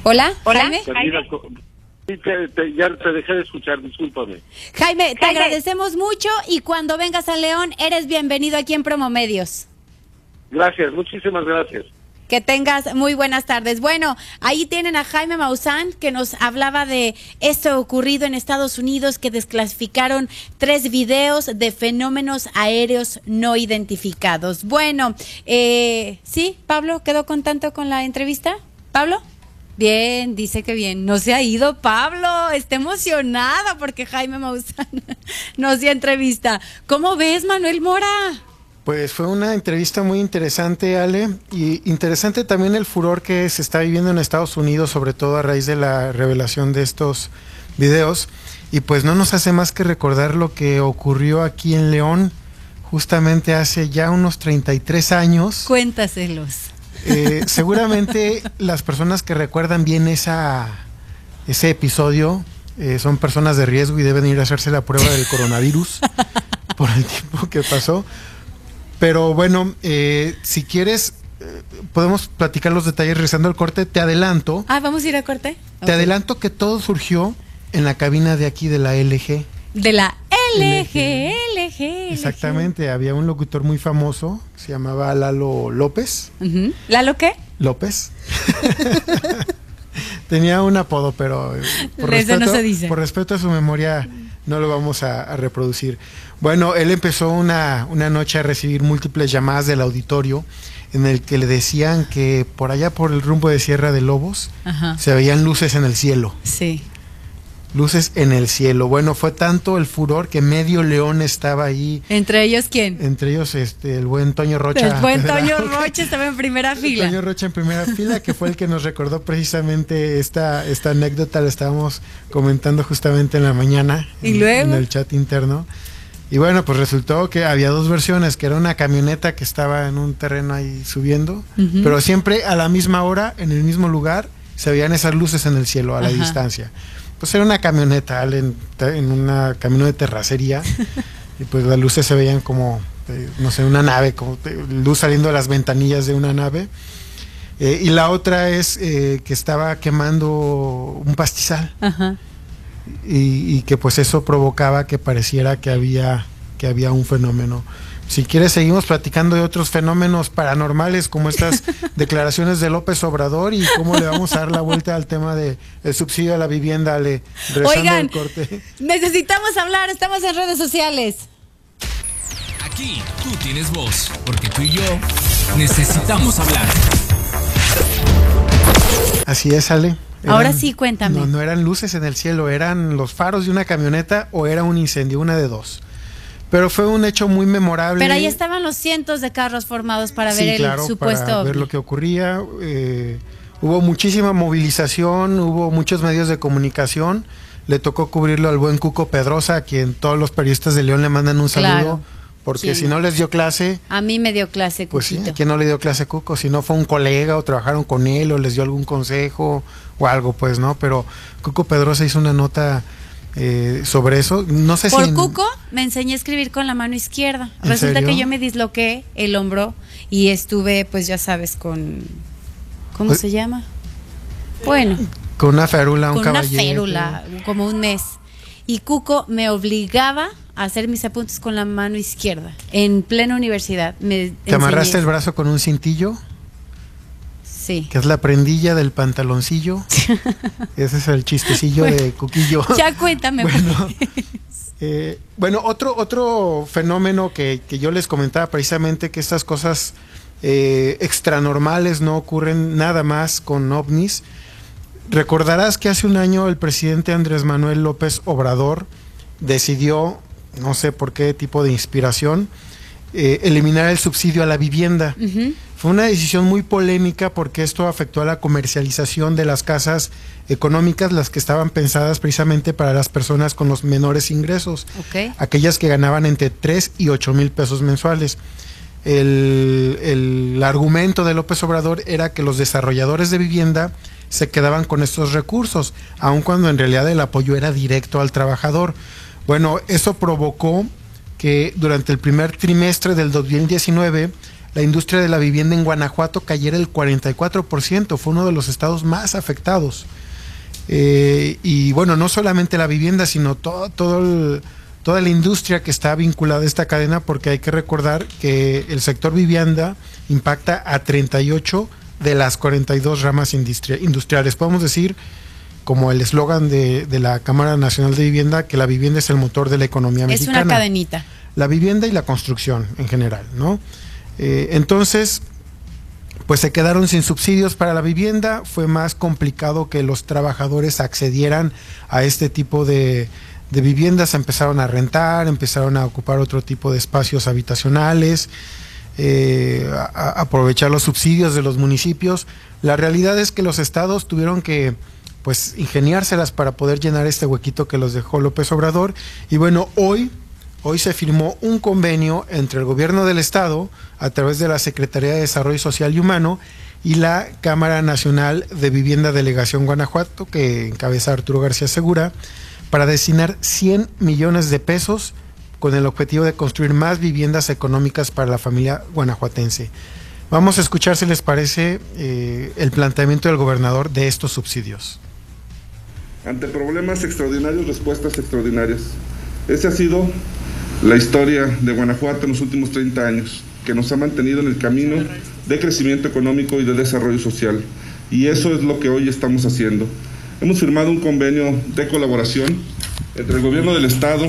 Hola, Jaime. Co- Sí, te- te- ya te dejé de escuchar, discúlpame. Jaime, te agradecemos mucho y cuando vengas a León eres bienvenido aquí en Promomedios. Gracias, muchísimas gracias. Que tengas muy buenas tardes. Bueno, ahí tienen a Jaime Maussan que nos hablaba de esto ocurrido en Estados Unidos que desclasificaron tres videos de fenómenos aéreos no identificados. Bueno, eh, sí, Pablo, ¿quedó contento con la entrevista? ¿Pablo? Bien, dice que bien. No se ha ido Pablo, está emocionada porque Jaime Maussan nos dio entrevista. ¿Cómo ves, Manuel Mora? Pues fue una entrevista muy interesante, Ale, y interesante también el furor que se está viviendo en Estados Unidos, sobre todo a raíz de la revelación de estos videos. Y pues no nos hace más que recordar lo que ocurrió aquí en León, justamente hace ya unos 33 años. Cuéntaselos. Eh, seguramente las personas que recuerdan bien esa, ese episodio eh, son personas de riesgo y deben ir a hacerse la prueba del coronavirus por el tiempo que pasó. Pero bueno, eh, si quieres, eh, podemos platicar los detalles regresando al corte. Te adelanto, Ah, vamos a ir a corte. te adelanto que todo surgió en la cabina de aquí de la LG. De la LG, LG. Exactamente, había un locutor muy famoso, se llamaba Lalo López. ¿Lalo qué? López. Tenía un apodo, pero eh, por no se dice. por respeto a su memoria no lo vamos a, a reproducir. Bueno, él empezó una, una noche a recibir múltiples llamadas del auditorio en el que le decían que por allá por el rumbo de Sierra de Lobos Ajá. se veían luces en el cielo. Sí. Luces en el cielo. Bueno, fue tanto el furor que medio león estaba ahí. ¿Entre ellos quién? Entre ellos este el buen Toño Rocha. El buen Toño Roche estaba en primera fila. Toño Rocha en primera fila, que fue el que nos recordó precisamente esta, esta anécdota, la estábamos comentando justamente en la mañana ¿Y en, luego? en el chat interno. Y bueno, pues resultó que había dos versiones, que era una camioneta que estaba en un terreno ahí subiendo, pero siempre a la misma hora, en el mismo lugar, se veían esas luces en el cielo a la Ajá. distancia. Pues era una camioneta, en, en una camino de terracería, y pues las luces se veían como, eh, no sé, una nave, como eh, luz saliendo de las ventanillas de una nave. Eh, y la otra es eh, que estaba quemando un pastizal Ajá. y, y que pues eso provocaba que pareciera que había, que había un fenómeno. Si quieres seguimos platicando de otros fenómenos paranormales como estas declaraciones de López Obrador y cómo le vamos a dar la vuelta al tema de el subsidio a la vivienda, le Oigan. el corte. Necesitamos hablar, estamos en redes sociales. Aquí tú tienes voz, porque tú y yo necesitamos hablar. Así es, Ale. Ahora sí, cuéntame. No, no eran luces en el cielo, eran los faros de una camioneta o era un incendio, una de dos. Pero fue un hecho muy memorable. Pero ahí estaban los cientos de carros formados para Sí, ver claro, el supuesto para ver lo que ocurría. eh, hubo muchísima movilización, hubo muchos medios de comunicación. Le tocó cubrirlo al buen Cuco Pedrosa, a quien todos los periodistas de León le mandan un saludo. Claro. Porque si no les dio clase, A mí me dio clase, pues sí. ¿a quién no le dio clase a Cuco? Si no fue un colega o trabajaron con él o les dio algún consejo o algo, pues, ¿no? Pero Cuco Pedrosa hizo una nota eh, sobre eso. No sé Por si... en- Cuco me enseñé a escribir con la mano izquierda. ¿En Resulta serio? que yo me disloqué el hombro y estuve, pues ya sabes, con... ¿Cómo Pues- se llama? Bueno, Con una férula, un con una caballete. férula, como un mes. Y Cuco me obligaba a hacer mis apuntes con la mano izquierda, en plena universidad. Me ¿Te amarraste el brazo con un cintillo? Sí. Que es la prendilla del pantaloncillo. Ese es el chistecillo Bueno, de Cuquillo. Ya cuéntame. Bueno, eh, bueno, otro, otro fenómeno que, que yo les comentaba precisamente que estas cosas eh, extranormales no ocurren nada más con ovnis. Recordarás que hace un año el presidente Andrés Manuel López Obrador decidió, no sé por qué tipo de inspiración, eh, eliminar el subsidio a la vivienda. Fue una decisión muy polémica porque esto afectó a la comercialización de las casas económicas, las que estaban pensadas precisamente para las personas con los menores ingresos, aquellas que ganaban entre 3 y 8 mil pesos mensuales. El, el argumento de López Obrador era que los desarrolladores de vivienda se quedaban con estos recursos, aun cuando en realidad el apoyo era directo al trabajador. Bueno, eso provocó que durante el primer trimestre del 2019 la industria de la vivienda en Guanajuato cayera el 44%, fue uno de los estados más afectados. Eh, y bueno, no solamente la vivienda, sino todo, todo el- toda la industria que está vinculada a esta cadena, porque hay que recordar que el sector vivienda impacta a 38 de las 42 ramas industria- industriales. Podemos decir, como el eslogan de, de la Cámara Nacional de Vivienda, que la vivienda es el motor de la economía Es mexicana una cadenita. la vivienda y la construcción en general, ¿no? Eh, entonces, pues se quedaron sin subsidios para la vivienda, fue más complicado que los trabajadores accedieran a este tipo de, viviendas, empezaron a rentar, empezaron a ocupar otro tipo de espacios habitacionales, eh, aprovechar los subsidios de los municipios. La realidad es que los estados tuvieron que pues ingeniárselas para poder llenar este huequito que los dejó López Obrador. Y bueno, hoy Hoy se firmó un convenio entre el gobierno del estado, a través de la Secretaría de Desarrollo Social y Humano, y la Cámara Nacional de Vivienda Delegación Guanajuato, que encabeza Arturo García Segura, para destinar 100 millones de pesos con el objetivo de construir más viviendas económicas para la familia guanajuatense. Vamos a escuchar si les parece eh, el planteamiento del gobernador de estos subsidios. Ante problemas extraordinarios, respuestas extraordinarias. Esa ha sido la historia de Guanajuato en los últimos 30 años, que nos ha mantenido en el camino de crecimiento económico y de desarrollo social. Y eso es lo que hoy estamos haciendo. Hemos firmado un convenio de colaboración entre el gobierno del Estado,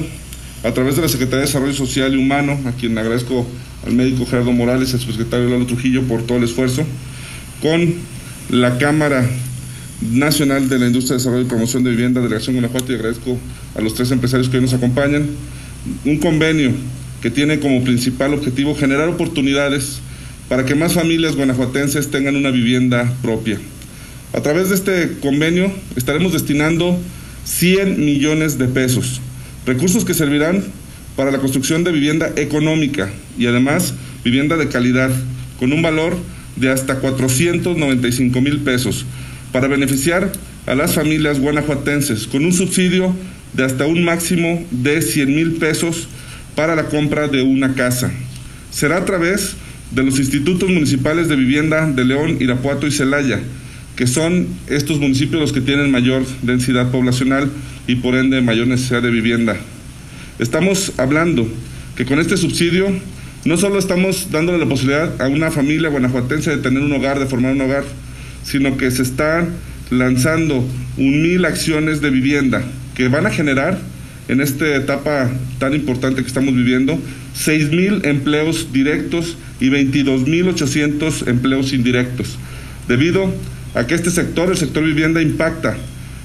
a través de la Secretaría de Desarrollo Social y Humano, a quien agradezco al médico Gerardo Morales al subsecretario Lalo Trujillo por todo el esfuerzo, con la Cámara Nacional de la Industria de Desarrollo y Promoción de Vivienda, Delegación Guanajuato, y agradezco a los tres empresarios que hoy nos acompañan, un convenio que tiene como principal objetivo generar oportunidades para que más familias guanajuatenses tengan una vivienda propia. A través de este convenio estaremos destinando 100 millones de pesos, recursos que servirán para la construcción de vivienda económica y además vivienda de calidad, con un valor de hasta 495 mil pesos, para beneficiar a las familias guanajuatenses, con un subsidio de hasta un máximo de 100 mil pesos para la compra de una casa. Será a través de los institutos municipales de vivienda de León, Irapuato y Celaya, que son estos municipios los que tienen mayor densidad poblacional y por ende mayor necesidad de vivienda. Estamos hablando que con este subsidio no solo estamos dándole la posibilidad a una familia guanajuatense de tener un hogar, de formar un hogar, sino que se están lanzando un mil acciones de vivienda que van a generar en esta etapa tan importante que estamos viviendo 6.000 empleos directos y 22.800 empleos indirectos, debido a que este sector, el sector vivienda, impacta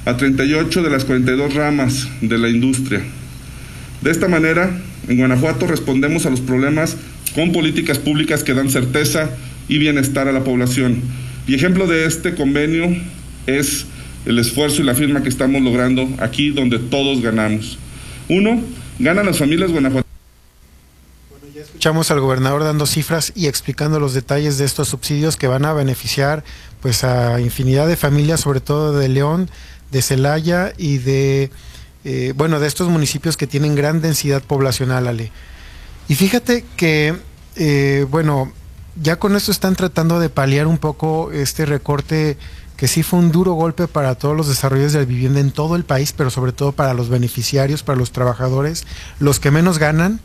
a 38 de las 42 ramas de la industria. De esta manera, en Guanajuato respondemos a los problemas con políticas públicas que dan certeza y bienestar a la población. Y ejemplo de este convenio es el esfuerzo y la firma que estamos logrando aquí donde todos ganamos. Uno, ganan las familias guanajuatenses. Escuchamos al gobernador dando cifras y explicando los detalles de estos subsidios que van a beneficiar pues a infinidad de familias, sobre todo de León, de Celaya y de eh, bueno de estos municipios que tienen gran densidad poblacional, Ale. Y fíjate que eh, bueno ya con esto están tratando de paliar un poco este recorte que sí fue un duro golpe para todos los desarrollos de la vivienda en todo el país, pero sobre todo para los beneficiarios, para los trabajadores, los que menos ganan.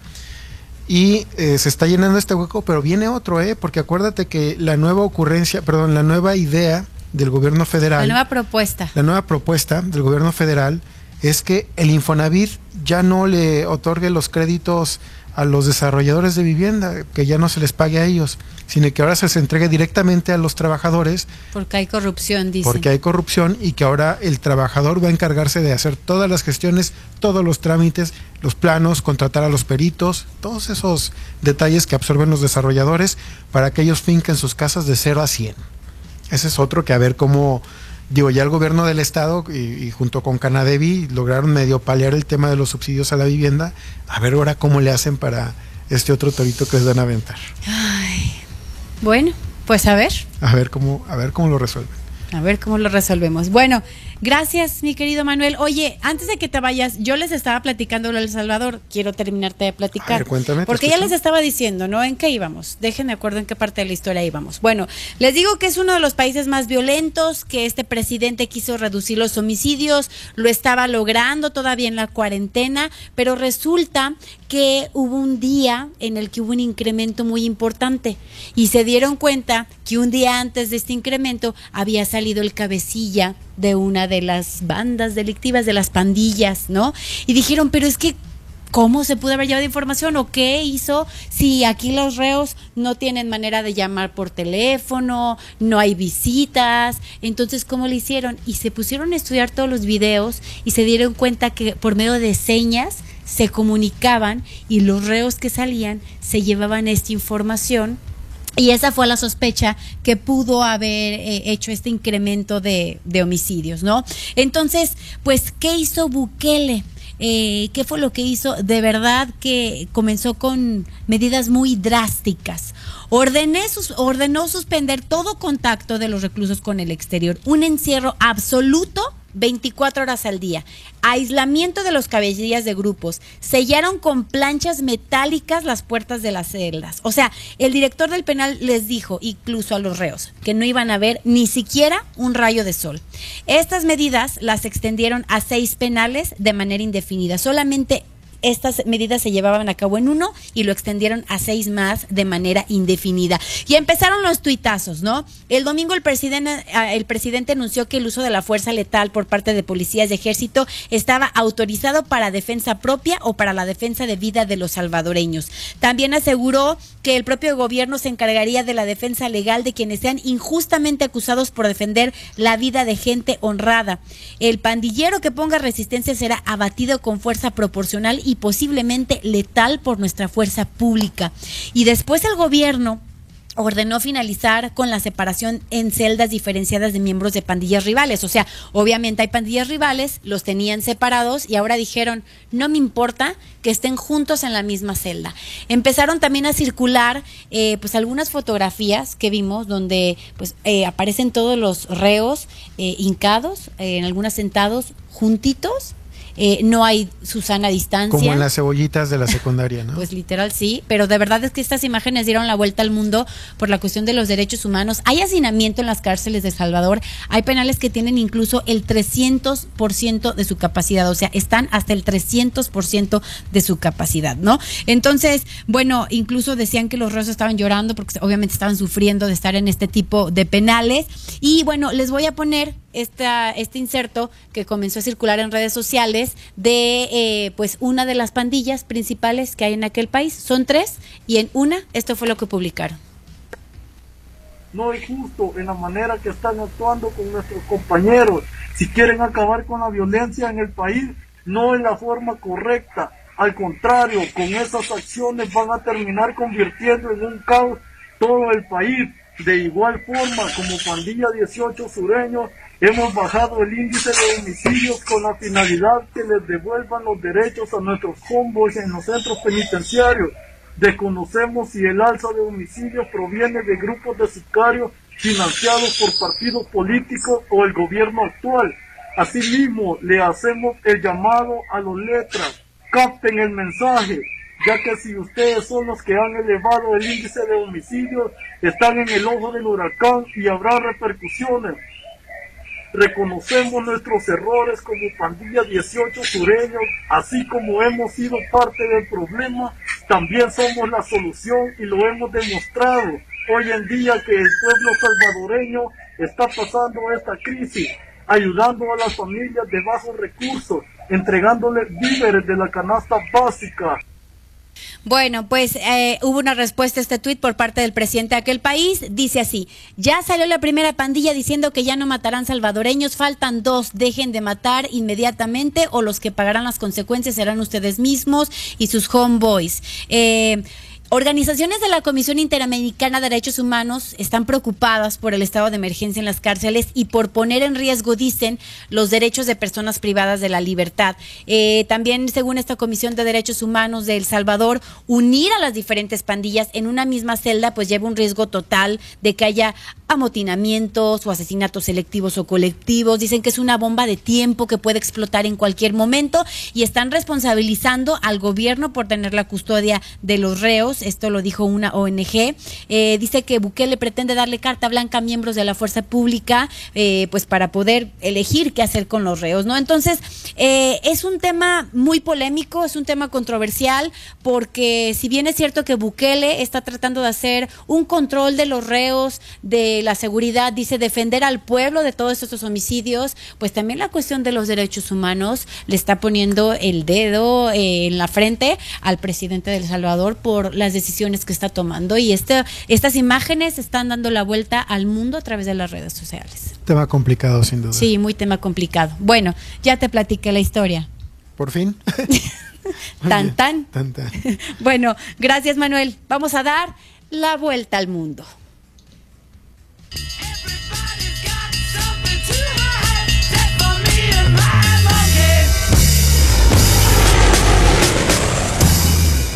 Y eh, se está llenando este hueco, pero viene otro, ¿eh? Porque acuérdate que la nueva ocurrencia, perdón, la nueva idea del gobierno federal. La nueva propuesta. La nueva propuesta del gobierno federal es que el Infonavit ya no le otorgue los créditos a los desarrolladores de vivienda, que ya no se les pague a ellos, sino que ahora se les entregue directamente a los trabajadores. Porque hay corrupción, dice. Porque hay corrupción y que ahora el trabajador va a encargarse de hacer todas las gestiones, todos los trámites, los planos, contratar a los peritos, todos esos detalles que absorben los desarrolladores para que ellos finquen sus casas de 0 a 100. Ese es otro que a ver cómo digo, ya el gobierno del estado y, y, junto con Canadevi lograron medio paliar el tema de los subsidios a la vivienda. A ver ahora cómo le hacen para este otro torito que les van a aventar. Ay, bueno, pues a ver. A ver cómo, a ver cómo lo resuelven. A ver cómo lo resolvemos. Bueno, gracias, mi querido Manuel. Oye, antes de que te vayas, yo les estaba platicando lo del Salvador. Quiero terminarte de platicar. A ver, cuéntame. Porque ya les estaba diciendo, ¿no? ¿En qué íbamos? Déjenme acuerdo en qué parte de la historia íbamos. Bueno, les digo que es uno de los países más violentos, que este presidente quiso reducir los homicidios, lo estaba logrando todavía en la cuarentena, pero resulta que hubo un día en el que hubo un incremento muy importante y se dieron cuenta que un día antes de este incremento había salido el cabecilla de una de las bandas delictivas, de las pandillas, ¿no? Y dijeron, pero es que ¿Cómo se pudo haber llevado información o qué hizo si aquí los reos no tienen manera de llamar por teléfono, no hay visitas? Entonces, ¿cómo lo hicieron? Y se pusieron a estudiar todos los videos y se dieron cuenta que por medio de señas se comunicaban y los reos que salían se llevaban esta información y esa fue la sospecha que pudo haber eh, hecho este incremento de, de, homicidios, ¿no? Entonces, pues, ¿qué hizo Bukele? Eh, ¿Qué fue lo que hizo? De verdad que comenzó con medidas muy drásticas. Ordené sus, ordenó suspender todo contacto de los reclusos con el exterior, un encierro absoluto 24 horas al día. Aislamiento de los cabecillas de grupos. Sellaron con planchas metálicas las puertas de las celdas. O sea, el director del penal les dijo, incluso a los reos, que no iban a ver ni siquiera un rayo de sol. Estas medidas las extendieron a seis penales de manera indefinida. Solamente estas medidas se llevaban a cabo en uno y lo extendieron a seis más de manera indefinida. Y empezaron los tuitazos, ¿no? El domingo el presidente, el presidente anunció que el uso de la fuerza letal por parte de policías de ejército estaba autorizado para defensa propia o para la defensa de vida de los salvadoreños. También aseguró que el propio gobierno se encargaría de la defensa legal de quienes sean injustamente acusados por defender la vida de gente honrada. El pandillero que ponga resistencia será abatido con fuerza proporcional y posiblemente letal por nuestra fuerza pública. Y después el gobierno ordenó finalizar con la separación en celdas diferenciadas de miembros de pandillas rivales. O sea, obviamente hay pandillas rivales, los tenían separados y ahora dijeron, no me importa que estén juntos en la misma celda. Empezaron también a circular eh, pues algunas fotografías que vimos donde pues eh, aparecen todos los reos eh, hincados, en algunas sentados juntitos eh, no hay Susana distancia. Como en las cebollitas de la secundaria, ¿no? pues literal sí, pero de verdad es que estas imágenes dieron la vuelta al mundo por la cuestión de los derechos humanos. Hay hacinamiento en las cárceles de Salvador, hay penales que tienen incluso el 300% de su capacidad, o sea, están hasta el 300% de su capacidad, ¿no? Entonces, bueno, incluso decían que los reos estaban llorando porque obviamente estaban sufriendo de estar en este tipo de penales. Y bueno, les voy a poner esta, este inserto que comenzó a circular en redes sociales de eh, pues una de las pandillas principales que hay en aquel país. Son tres y en una esto fue lo que publicaron. No es justo en la manera que están actuando con nuestros compañeros. Si quieren acabar con la violencia en el país, no es la forma correcta. Al contrario, con esas acciones van a terminar convirtiendo en un caos todo el país. De igual forma, como Pandilla 18 Sureños, hemos bajado el índice de homicidios con la finalidad que les devuelvan los derechos a nuestros convoys en los centros penitenciarios. Desconocemos si el alza de homicidios proviene de grupos de sicarios financiados por partidos políticos o el gobierno actual. Asimismo, le hacemos el llamado a los letras. Capten el mensaje, ya que si ustedes son los que han elevado el índice de homicidios, están en el ojo del huracán y habrá repercusiones. Reconocemos nuestros errores como pandilla 18 sureños, así como hemos sido parte del problema, también somos la solución y lo hemos demostrado. Hoy en día que el pueblo salvadoreño está pasando esta crisis, ayudando a las familias de bajos recursos, entregándoles víveres de la canasta básica. Bueno, pues eh, hubo una respuesta a este tuit por parte del presidente de aquel país. Dice así, ya salió la primera pandilla diciendo que ya no matarán salvadoreños, faltan dos, dejen de matar inmediatamente o los que pagarán las consecuencias serán ustedes mismos y sus homeboys. Eh, Organizaciones de la Comisión Interamericana de Derechos Humanos están preocupadas por el estado de emergencia en las cárceles y por poner en riesgo, dicen, los derechos de personas privadas de la libertad. Eh, también, según esta Comisión de Derechos Humanos de El Salvador, unir a las diferentes pandillas en una misma celda pues lleva un riesgo total de que haya amotinamientos o asesinatos selectivos o colectivos. Dicen que es una bomba de tiempo que puede explotar en cualquier momento y están responsabilizando al gobierno por tener la custodia de los reos. Esto lo dijo una ONG. Eh, dice que Bukele pretende darle carta blanca a miembros de la fuerza pública, eh, pues para poder elegir qué hacer con los reos, ¿no? Entonces, eh, es un tema muy polémico, es un tema controversial, porque si bien es cierto que Bukele está tratando de hacer un control de los reos, de la seguridad, dice defender al pueblo de todos estos homicidios, pues también la cuestión de los derechos humanos le está poniendo el dedo en la frente al presidente de Salvador por las decisiones que está tomando. Y este, estas imágenes están dando la vuelta al mundo a través de las redes sociales. Tema complicado, sin duda. Sí, muy tema complicado. Bueno, ya te platiqué la historia. Por fin. tan, tan. Tan, tan. Bueno, gracias Manuel. Vamos a dar la vuelta al mundo.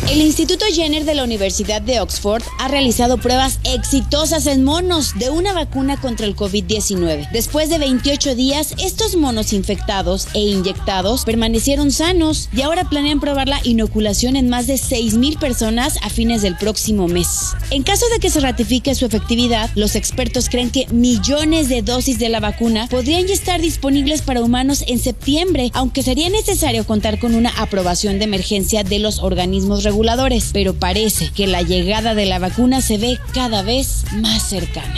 El Instituto Jenner de la Universidad de Oxford ha realizado pruebas exitosas en monos de una vacuna contra el COVID-19. Después de 28 días, estos monos infectados e inyectados permanecieron sanos y ahora planean probar la inoculación en más de 6.000 personas a fines del próximo mes. En caso de que se ratifique su efectividad, los expertos creen que millones de dosis de la vacuna podrían ya estar disponibles para humanos en septiembre, aunque sería necesario contar con una aprobación de emergencia de los organismos pero parece que la llegada de la vacuna se ve cada vez más cercana.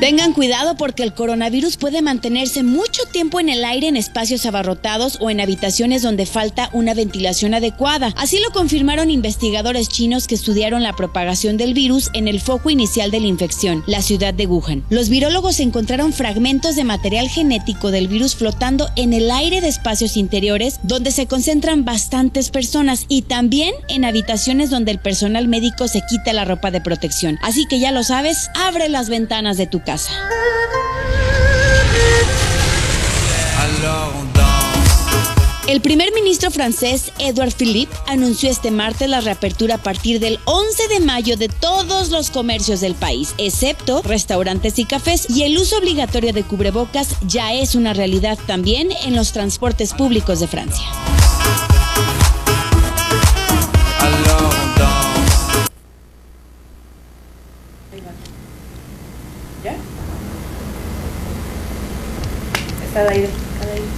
Tengan cuidado porque el coronavirus puede mantenerse mucho tiempo en el aire en espacios abarrotados o en habitaciones donde falta una ventilación adecuada. Así lo confirmaron investigadores chinos que estudiaron la propagación del virus en el foco inicial de la infección, la ciudad de Wuhan. Los virólogos encontraron fragmentos de material genético del virus flotando en el aire de espacios interiores donde se concentran bastantes personas y también en habitaciones donde el personal médico se quita la ropa de protección. Así que ya lo sabes, abre las ventanas de tu casa. El primer ministro francés Edouard Philippe anunció este martes la reapertura a partir del 11 de mayo de todos los comercios del país, excepto restaurantes y cafés, y el uso obligatorio de cubrebocas ya es una realidad también en los transportes públicos de Francia.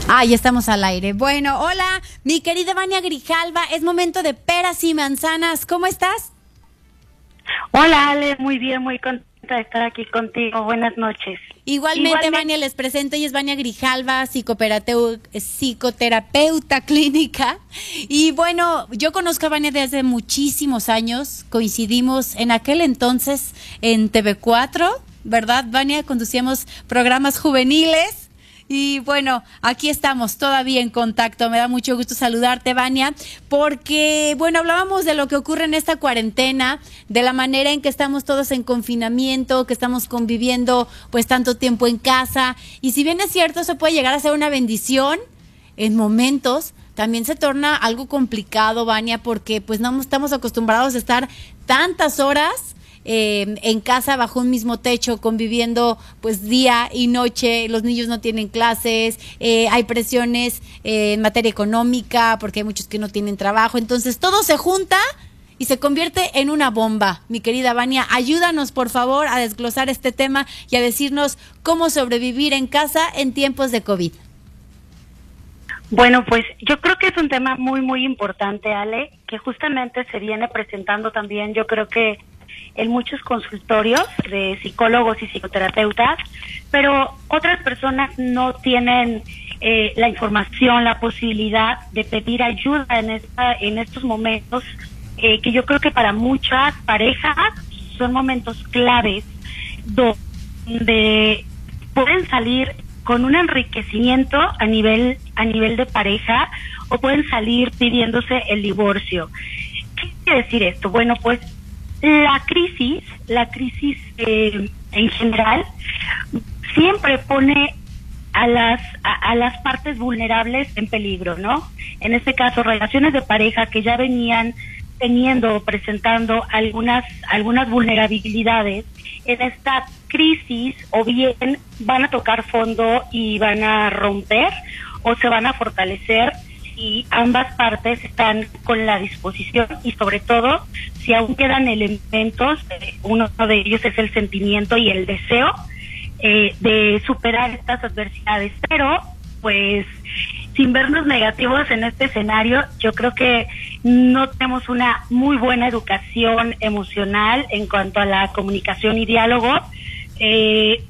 Ah, ya estamos al aire. Bueno, hola, mi querida Vania Grijalva. Es momento de peras y manzanas. ¿Cómo estás? Hola Ale, muy bien, muy contenta de estar aquí contigo. Buenas noches. Igualmente, Igualmente. Vania, les presento, ella es Vania Grijalva, psicoperateu- psicoterapeuta clínica. Y bueno, yo conozco a Vania desde hace muchísimos años, coincidimos en aquel entonces en TV4, ¿verdad, Vania? Conducíamos programas juveniles. Y bueno, aquí estamos todavía en contacto. Me da mucho gusto saludarte, Vania, porque, bueno, hablábamos de lo que ocurre en esta cuarentena, de la manera en que estamos todos en confinamiento, que estamos conviviendo pues tanto tiempo en casa. Y si bien es cierto, eso puede llegar a ser una bendición en momentos, también se torna algo complicado, Vania, porque pues no estamos acostumbrados a estar tantas horas eh, en casa bajo un mismo techo, conviviendo pues día y noche, los niños no tienen clases, eh, hay presiones eh, en materia económica, porque hay muchos que no tienen trabajo, entonces todo se junta y se convierte en una bomba. Mi querida Vania, ayúdanos por favor a desglosar este tema y a decirnos cómo sobrevivir en casa en tiempos de COVID. Bueno, pues yo creo que es un tema muy, muy importante, Ale, que justamente se viene presentando también, yo creo que en muchos consultorios de psicólogos y psicoterapeutas, pero otras personas no tienen eh, la información, la posibilidad de pedir ayuda en, esta, en estos momentos, eh, que yo creo que para muchas parejas son momentos claves donde pueden salir con un enriquecimiento a nivel a nivel de pareja o pueden salir pidiéndose el divorcio. ¿Qué quiere decir esto? Bueno, pues la crisis, la crisis eh, en general, siempre pone a las a, a las partes vulnerables en peligro, ¿no? En este caso, relaciones de pareja que ya venían teniendo o presentando algunas algunas vulnerabilidades en esta crisis o bien van a tocar fondo y van a romper o se van a fortalecer y ambas partes están con la disposición y sobre todo si aún quedan elementos, eh, uno de ellos es el sentimiento y el deseo eh, de superar estas adversidades, pero pues sin vernos negativos en este escenario, yo creo que no tenemos una muy buena educación emocional en cuanto a la comunicación y diálogo. Eh,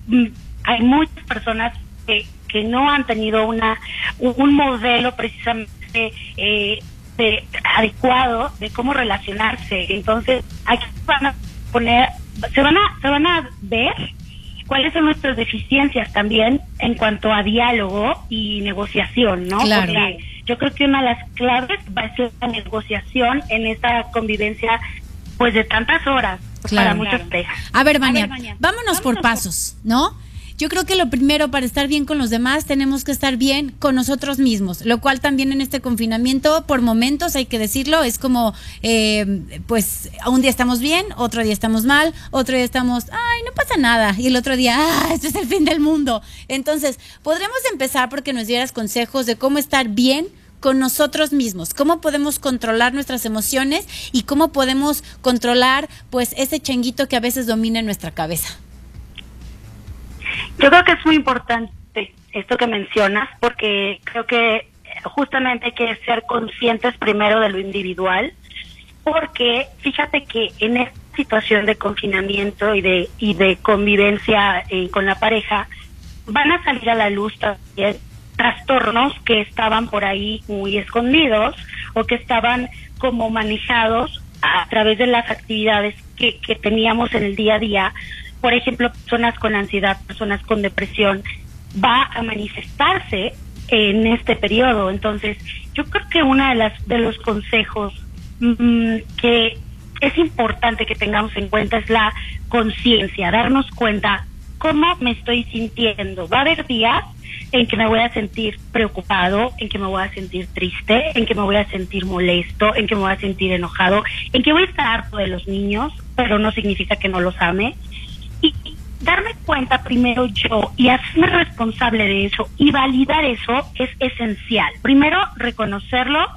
hay muchas personas que, que no han tenido una un modelo precisamente eh, de- adecuado de cómo relacionarse. Entonces, aquí van a poner, se van a, se van a ver cuáles son nuestras deficiencias también en cuanto a diálogo y negociación, ¿no? Claro. Porque yo creo que una de las claves va a ser la negociación en esta convivencia, pues de tantas horas Claro. para muchas parejas. A ver, Vania, vámonos por pasos, ¿no? Yo creo que lo primero para estar bien con los demás tenemos que estar bien con nosotros mismos, lo cual también en este confinamiento, por momentos hay que decirlo, es como, eh, pues, un día estamos bien, otro día estamos mal, otro día estamos, ay, no pasa nada, y el otro día, ah, esto es el fin del mundo. Entonces, podremos empezar porque nos dieras consejos de cómo estar bien con nosotros mismos, cómo podemos controlar nuestras emociones y cómo podemos controlar pues ese changuito que a veces domina en nuestra cabeza. Yo creo que es muy importante esto que mencionas porque creo que justamente hay que ser conscientes primero de lo individual porque fíjate que en esta situación de confinamiento y de y de convivencia eh, con la pareja van a salir a la luz también trastornos que estaban por ahí muy escondidos o que estaban como manejados a través de las actividades que teníamos en el día a día. Por ejemplo, personas con ansiedad, personas con depresión, va a manifestarse en este periodo. Entonces, yo creo que uno de, de los consejos mm, que es importante que tengamos en cuenta es la conciencia, darnos cuenta cómo me estoy sintiendo. Va a haber días en que me voy a sentir preocupado, en que me voy a sentir triste, en que me voy a sentir molesto, en que me voy a sentir enojado, en que voy a estar harto de los niños, pero no significa que no los ame. Y darme cuenta primero yo y hacerme responsable de eso y validar eso es esencial. Primero, reconocerlo,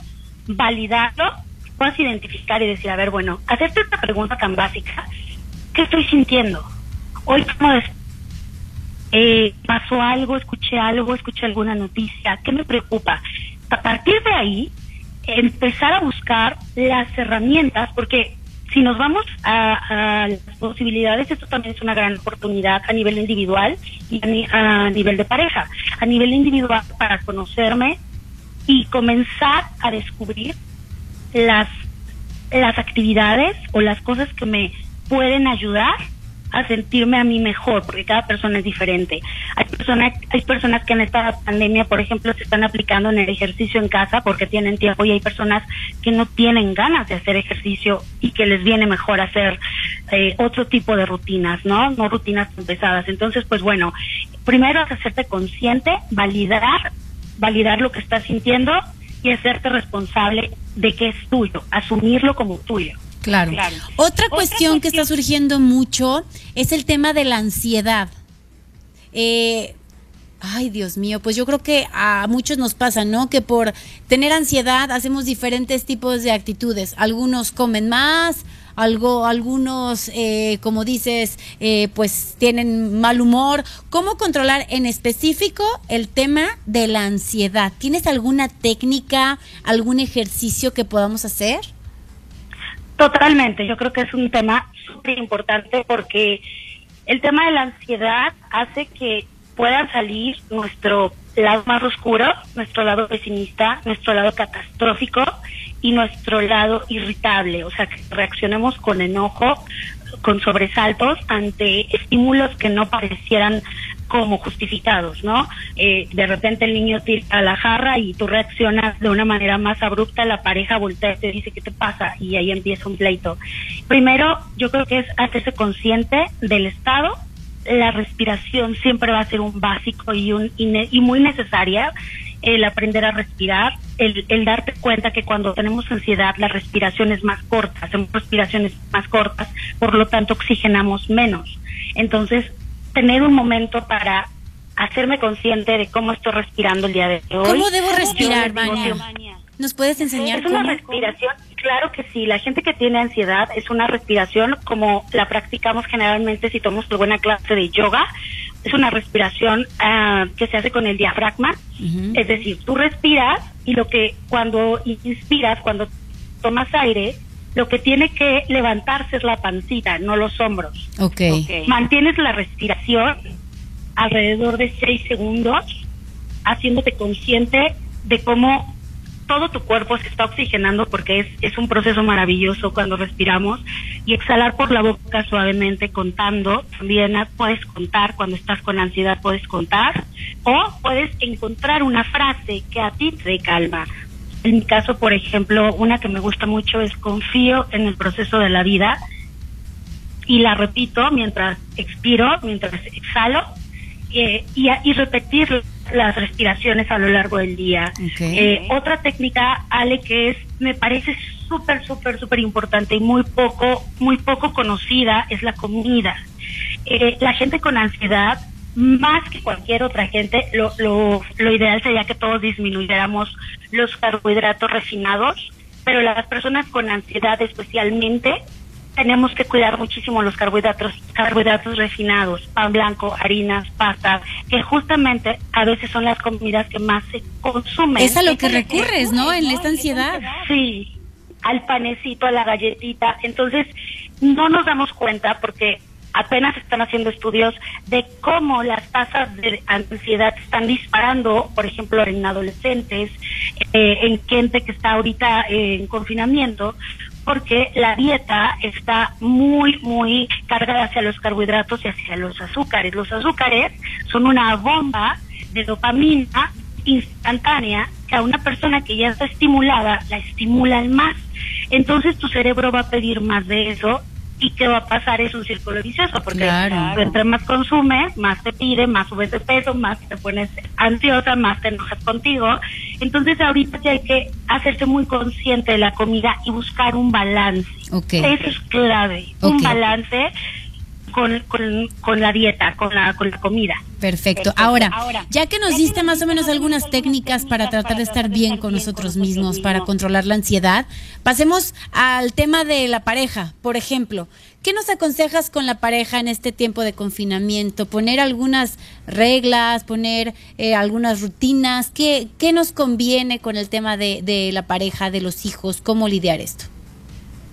validarlo, puedas identificar y decir, a ver, bueno, hacerte esta pregunta tan básica, ¿qué estoy sintiendo? Hoy des- eh, pasó algo, escuché algo, escuché alguna noticia, ¿qué me preocupa? A partir de ahí, empezar a buscar las herramientas, porque si nos vamos a, a las posibilidades, esto también es una gran oportunidad a nivel individual y a, a nivel de pareja. A nivel individual para conocerme y comenzar a descubrir las, las actividades o las cosas que me pueden ayudar a sentirme a mí mejor, porque cada persona es diferente. Hay personas, hay personas que en esta pandemia, por ejemplo, se están aplicando en el ejercicio en casa porque tienen tiempo y hay personas que no tienen ganas de hacer ejercicio y que les viene mejor hacer eh, otro tipo de rutinas, ¿no? No rutinas tan pesadas. Entonces, pues bueno, primero es hacerte consciente, validar, validar lo que estás sintiendo y hacerte responsable de que es tuyo, asumirlo como tuyo. Claro. Otra cuestión que está surgiendo mucho es el tema de la ansiedad. Eh, ay, Dios mío, pues yo creo que a muchos nos pasa, ¿no? Que por tener ansiedad hacemos diferentes tipos de actitudes. Algunos comen más, algo, algunos, eh, como dices, eh, pues tienen mal humor. ¿Cómo controlar en específico el tema de la ansiedad? ¿Tienes alguna técnica, algún ejercicio que podamos hacer? Totalmente, yo creo que es un tema súper importante porque el tema de la ansiedad hace que pueda salir nuestro lado más oscuro, nuestro lado pesimista, nuestro lado catastrófico y nuestro lado irritable, o sea, que reaccionemos con enojo, con sobresaltos ante estímulos que no parecieran como justificados, ¿no? Eh, de repente el niño tira a la jarra y tú reaccionas de una manera más abrupta, la pareja voltea y te dice, ¿qué te pasa? Y ahí empieza un pleito. Primero, yo creo que es hacerse consciente del estado. La respiración siempre va a ser un básico y, un, y, y muy necesaria. El aprender a respirar, el, el darte cuenta que cuando tenemos ansiedad la respiración es más corta, hacemos respiraciones más cortas, por lo tanto oxigenamos menos. Entonces, tener un momento para hacerme consciente de cómo estoy respirando el día de hoy. ¿Cómo debo respirar, Vania? ¿Nos puedes enseñar es una cómo? respiración, claro que sí. La gente que tiene ansiedad es una respiración como la practicamos generalmente si tomamos alguna clase de yoga. Es una respiración ah, que se hace con el diafragma. Es decir, tú respiras y lo que cuando inspiras, cuando tomas aire, lo que tiene que levantarse es la pancita, no los hombros. Ok. Mantienes la respiración alrededor de seis segundos, haciéndote consciente de cómo todo tu cuerpo se está oxigenando porque es, es un proceso maravilloso cuando respiramos y exhalar por la boca suavemente contando. También puedes contar cuando estás con ansiedad, puedes contar o puedes encontrar una frase que a ti te calma. En mi caso, por ejemplo, una que me gusta mucho es confío en el proceso de la vida y la repito mientras expiro, mientras exhalo eh, y, y repetir las respiraciones a lo largo del día. Eh, otra técnica, Ale, que es, me parece súper, súper, súper importante y muy poco, muy poco conocida, es la comida. Eh, la gente con ansiedad, más que cualquier otra gente, lo, lo, lo ideal sería que todos disminuyéramos los carbohidratos refinados, pero las personas con ansiedad especialmente tenemos que cuidar muchísimo los carbohidratos, carbohidratos refinados, pan blanco, harinas, pastas, que justamente a veces son las comidas que más se consumen. Es a lo que recurres, ¿no? En esta ansiedad. Sí, al panecito, a la galletita. Entonces, no nos damos cuenta porque apenas están haciendo estudios de cómo las tasas de ansiedad están disparando, por ejemplo, en adolescentes, eh, en gente que está ahorita en confinamiento, porque la dieta está muy, muy cargada hacia los carbohidratos y hacia los azúcares. Los azúcares son una bomba de dopamina instantánea que a una persona que ya está estimulada la estimulan más. Entonces tu cerebro va a pedir más de eso y qué va a pasar es un círculo vicioso porque Claro. entre más consumes, más te pide, más subes de peso, más te pones ansiosa, más te enojas contigo. Entonces ahorita sí hay que hacerse muy consciente de la comida y buscar un balance. Eso es clave, un balance con, con, con la dieta, con la, con la comida. Perfecto. Ahora, ya que nos diste más o menos algunas técnicas para tratar de estar bien con nosotros mismos, para controlar la ansiedad, pasemos al tema de la pareja. Por ejemplo, ¿qué nos aconsejas con la pareja en este tiempo de confinamiento? Poner algunas reglas, poner eh, algunas rutinas. ¿Qué, ¿Qué nos conviene con el tema de, de la pareja, de los hijos? ¿Cómo lidiar esto?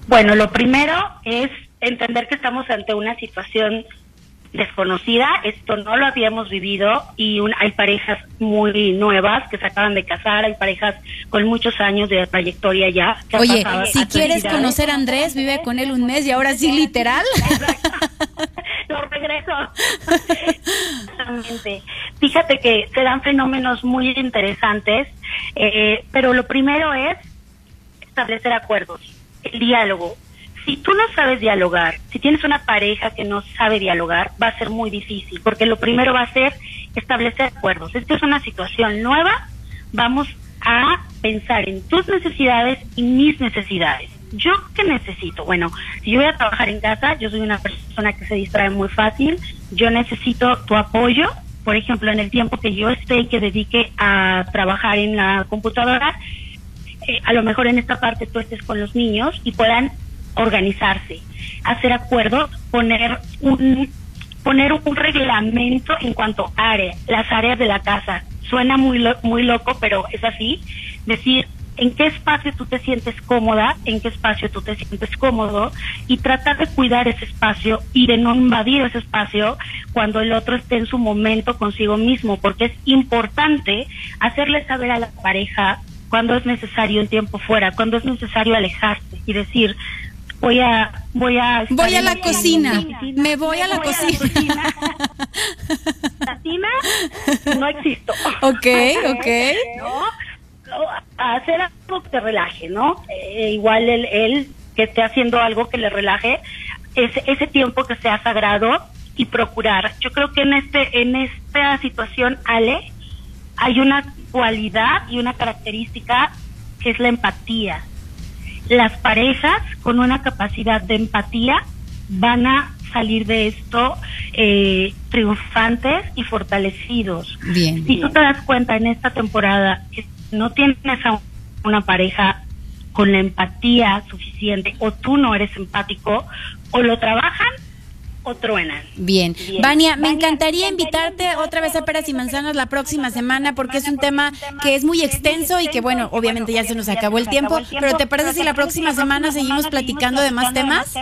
Bueno, lo primero es entender que estamos ante una situación desconocida, esto no lo habíamos vivido y un- hay parejas muy nuevas que se acaban de casar, hay parejas con muchos años de trayectoria ya. Oye, si quieres conocer a Andrés, vive con él un mes y ahora sí literal. lo regreso. Exactamente. Fíjate que se dan fenómenos muy interesantes, eh, pero lo primero es establecer acuerdos, el diálogo. Si tú no sabes dialogar, si tienes una pareja que no sabe dialogar, va a ser muy difícil, porque lo primero va a ser establecer acuerdos. Esta es una situación nueva, vamos a pensar en tus necesidades y mis necesidades. ¿Yo qué necesito? Bueno, si yo voy a trabajar en casa, yo soy una persona que se distrae muy fácil, yo necesito tu apoyo, por ejemplo, en el tiempo que yo esté y que dedique a trabajar en la computadora, eh, a lo mejor en esta parte tú estés con los niños y puedan organizarse, hacer acuerdos, poner un poner un reglamento en cuanto a área, las áreas de la casa. Suena muy lo- muy loco, pero es así. Decir en qué espacio tú te sientes cómoda, en qué espacio tú te sientes cómodo y tratar de cuidar ese espacio y de no invadir ese espacio cuando el otro esté en su momento consigo mismo, porque es importante hacerle saber a la pareja cuando es necesario un tiempo fuera, cuando es necesario alejarse y decir voy a voy a Voy a la cocina, me voy a la cocina. cocina no existo. Ok, ok. Hacer algo que te relaje, ¿no? Eh, igual él, él que esté haciendo algo que le relaje, ese, ese tiempo que sea sagrado y procurar. Yo creo que en este en esta situación, Ale, hay una cualidad y una característica que es la empatía. Las parejas con una capacidad de empatía van a salir de esto eh, triunfantes y fortalecidos. Bien. Si tú te das cuenta en esta temporada que no tienes a una pareja con la empatía suficiente o tú no eres empático, o lo trabajan o truenan. Bien. Bien. Vania, me encantaría invitarte otra vez a Peras y Manzanas la próxima semana porque es un tema que es muy extenso y que, bueno, obviamente ya se nos acabó el tiempo, pero ¿te parece si la próxima semana seguimos platicando de más temas?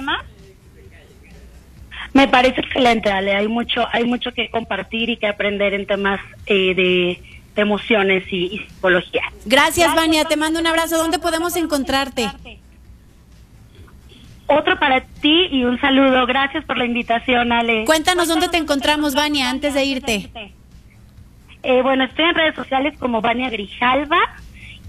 Me parece excelente, Ale. Hay mucho, hay mucho que compartir y que aprender en temas eh, de, de emociones y, y psicología. Gracias, Vania. Te mando un abrazo. ¿Dónde podemos encontrarte? Otro para ti y un saludo. Gracias por la invitación, Ale. Cuéntanos dónde te encontramos, Vania, antes de irte. Eh, bueno, estoy en redes sociales como Vania Grijalva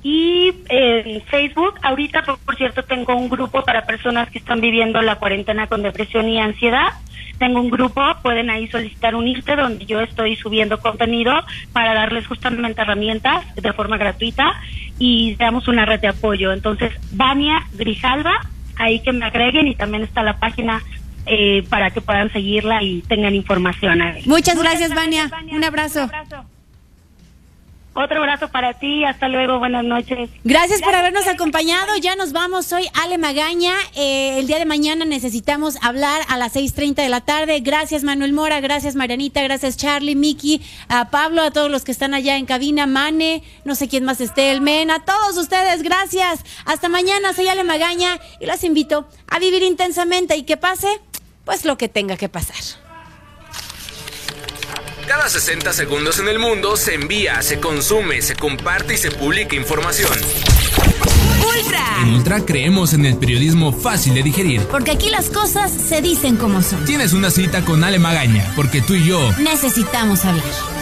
y en Facebook. Ahorita, por, por cierto, tengo un grupo para personas que están viviendo la cuarentena con depresión y ansiedad. Tengo un grupo, pueden ahí solicitar unirse, donde yo estoy subiendo contenido para darles justamente herramientas de forma gratuita y damos una red de apoyo. Entonces, Vania Grijalva, ahí que me agreguen y también está la página eh, para que puedan seguirla y tengan información. ahí. Muchas gracias, Vania. Un abrazo. Otro abrazo para ti, hasta luego, buenas noches. Gracias por habernos acompañado. Ya nos vamos. Soy Ale Magaña. Eh, el día de mañana necesitamos hablar a las 6:30 de la tarde. Gracias, Manuel Mora. Gracias, Marianita. Gracias, Charlie, Miki, a Pablo, a todos los que están allá en cabina, Mane, no sé quién más esté, el Men, a todos ustedes. Gracias. Hasta mañana. Soy Ale Magaña y los invito a vivir intensamente y que pase, pues lo que tenga que pasar. Cada 60 segundos en el mundo se envía, se consume, se comparte y se publica información. ¡Ultra! En Ultra creemos en el periodismo fácil de digerir. Porque aquí las cosas se dicen como son. Tienes una cita con Ale Magaña, porque tú y yo Necesitamos hablar.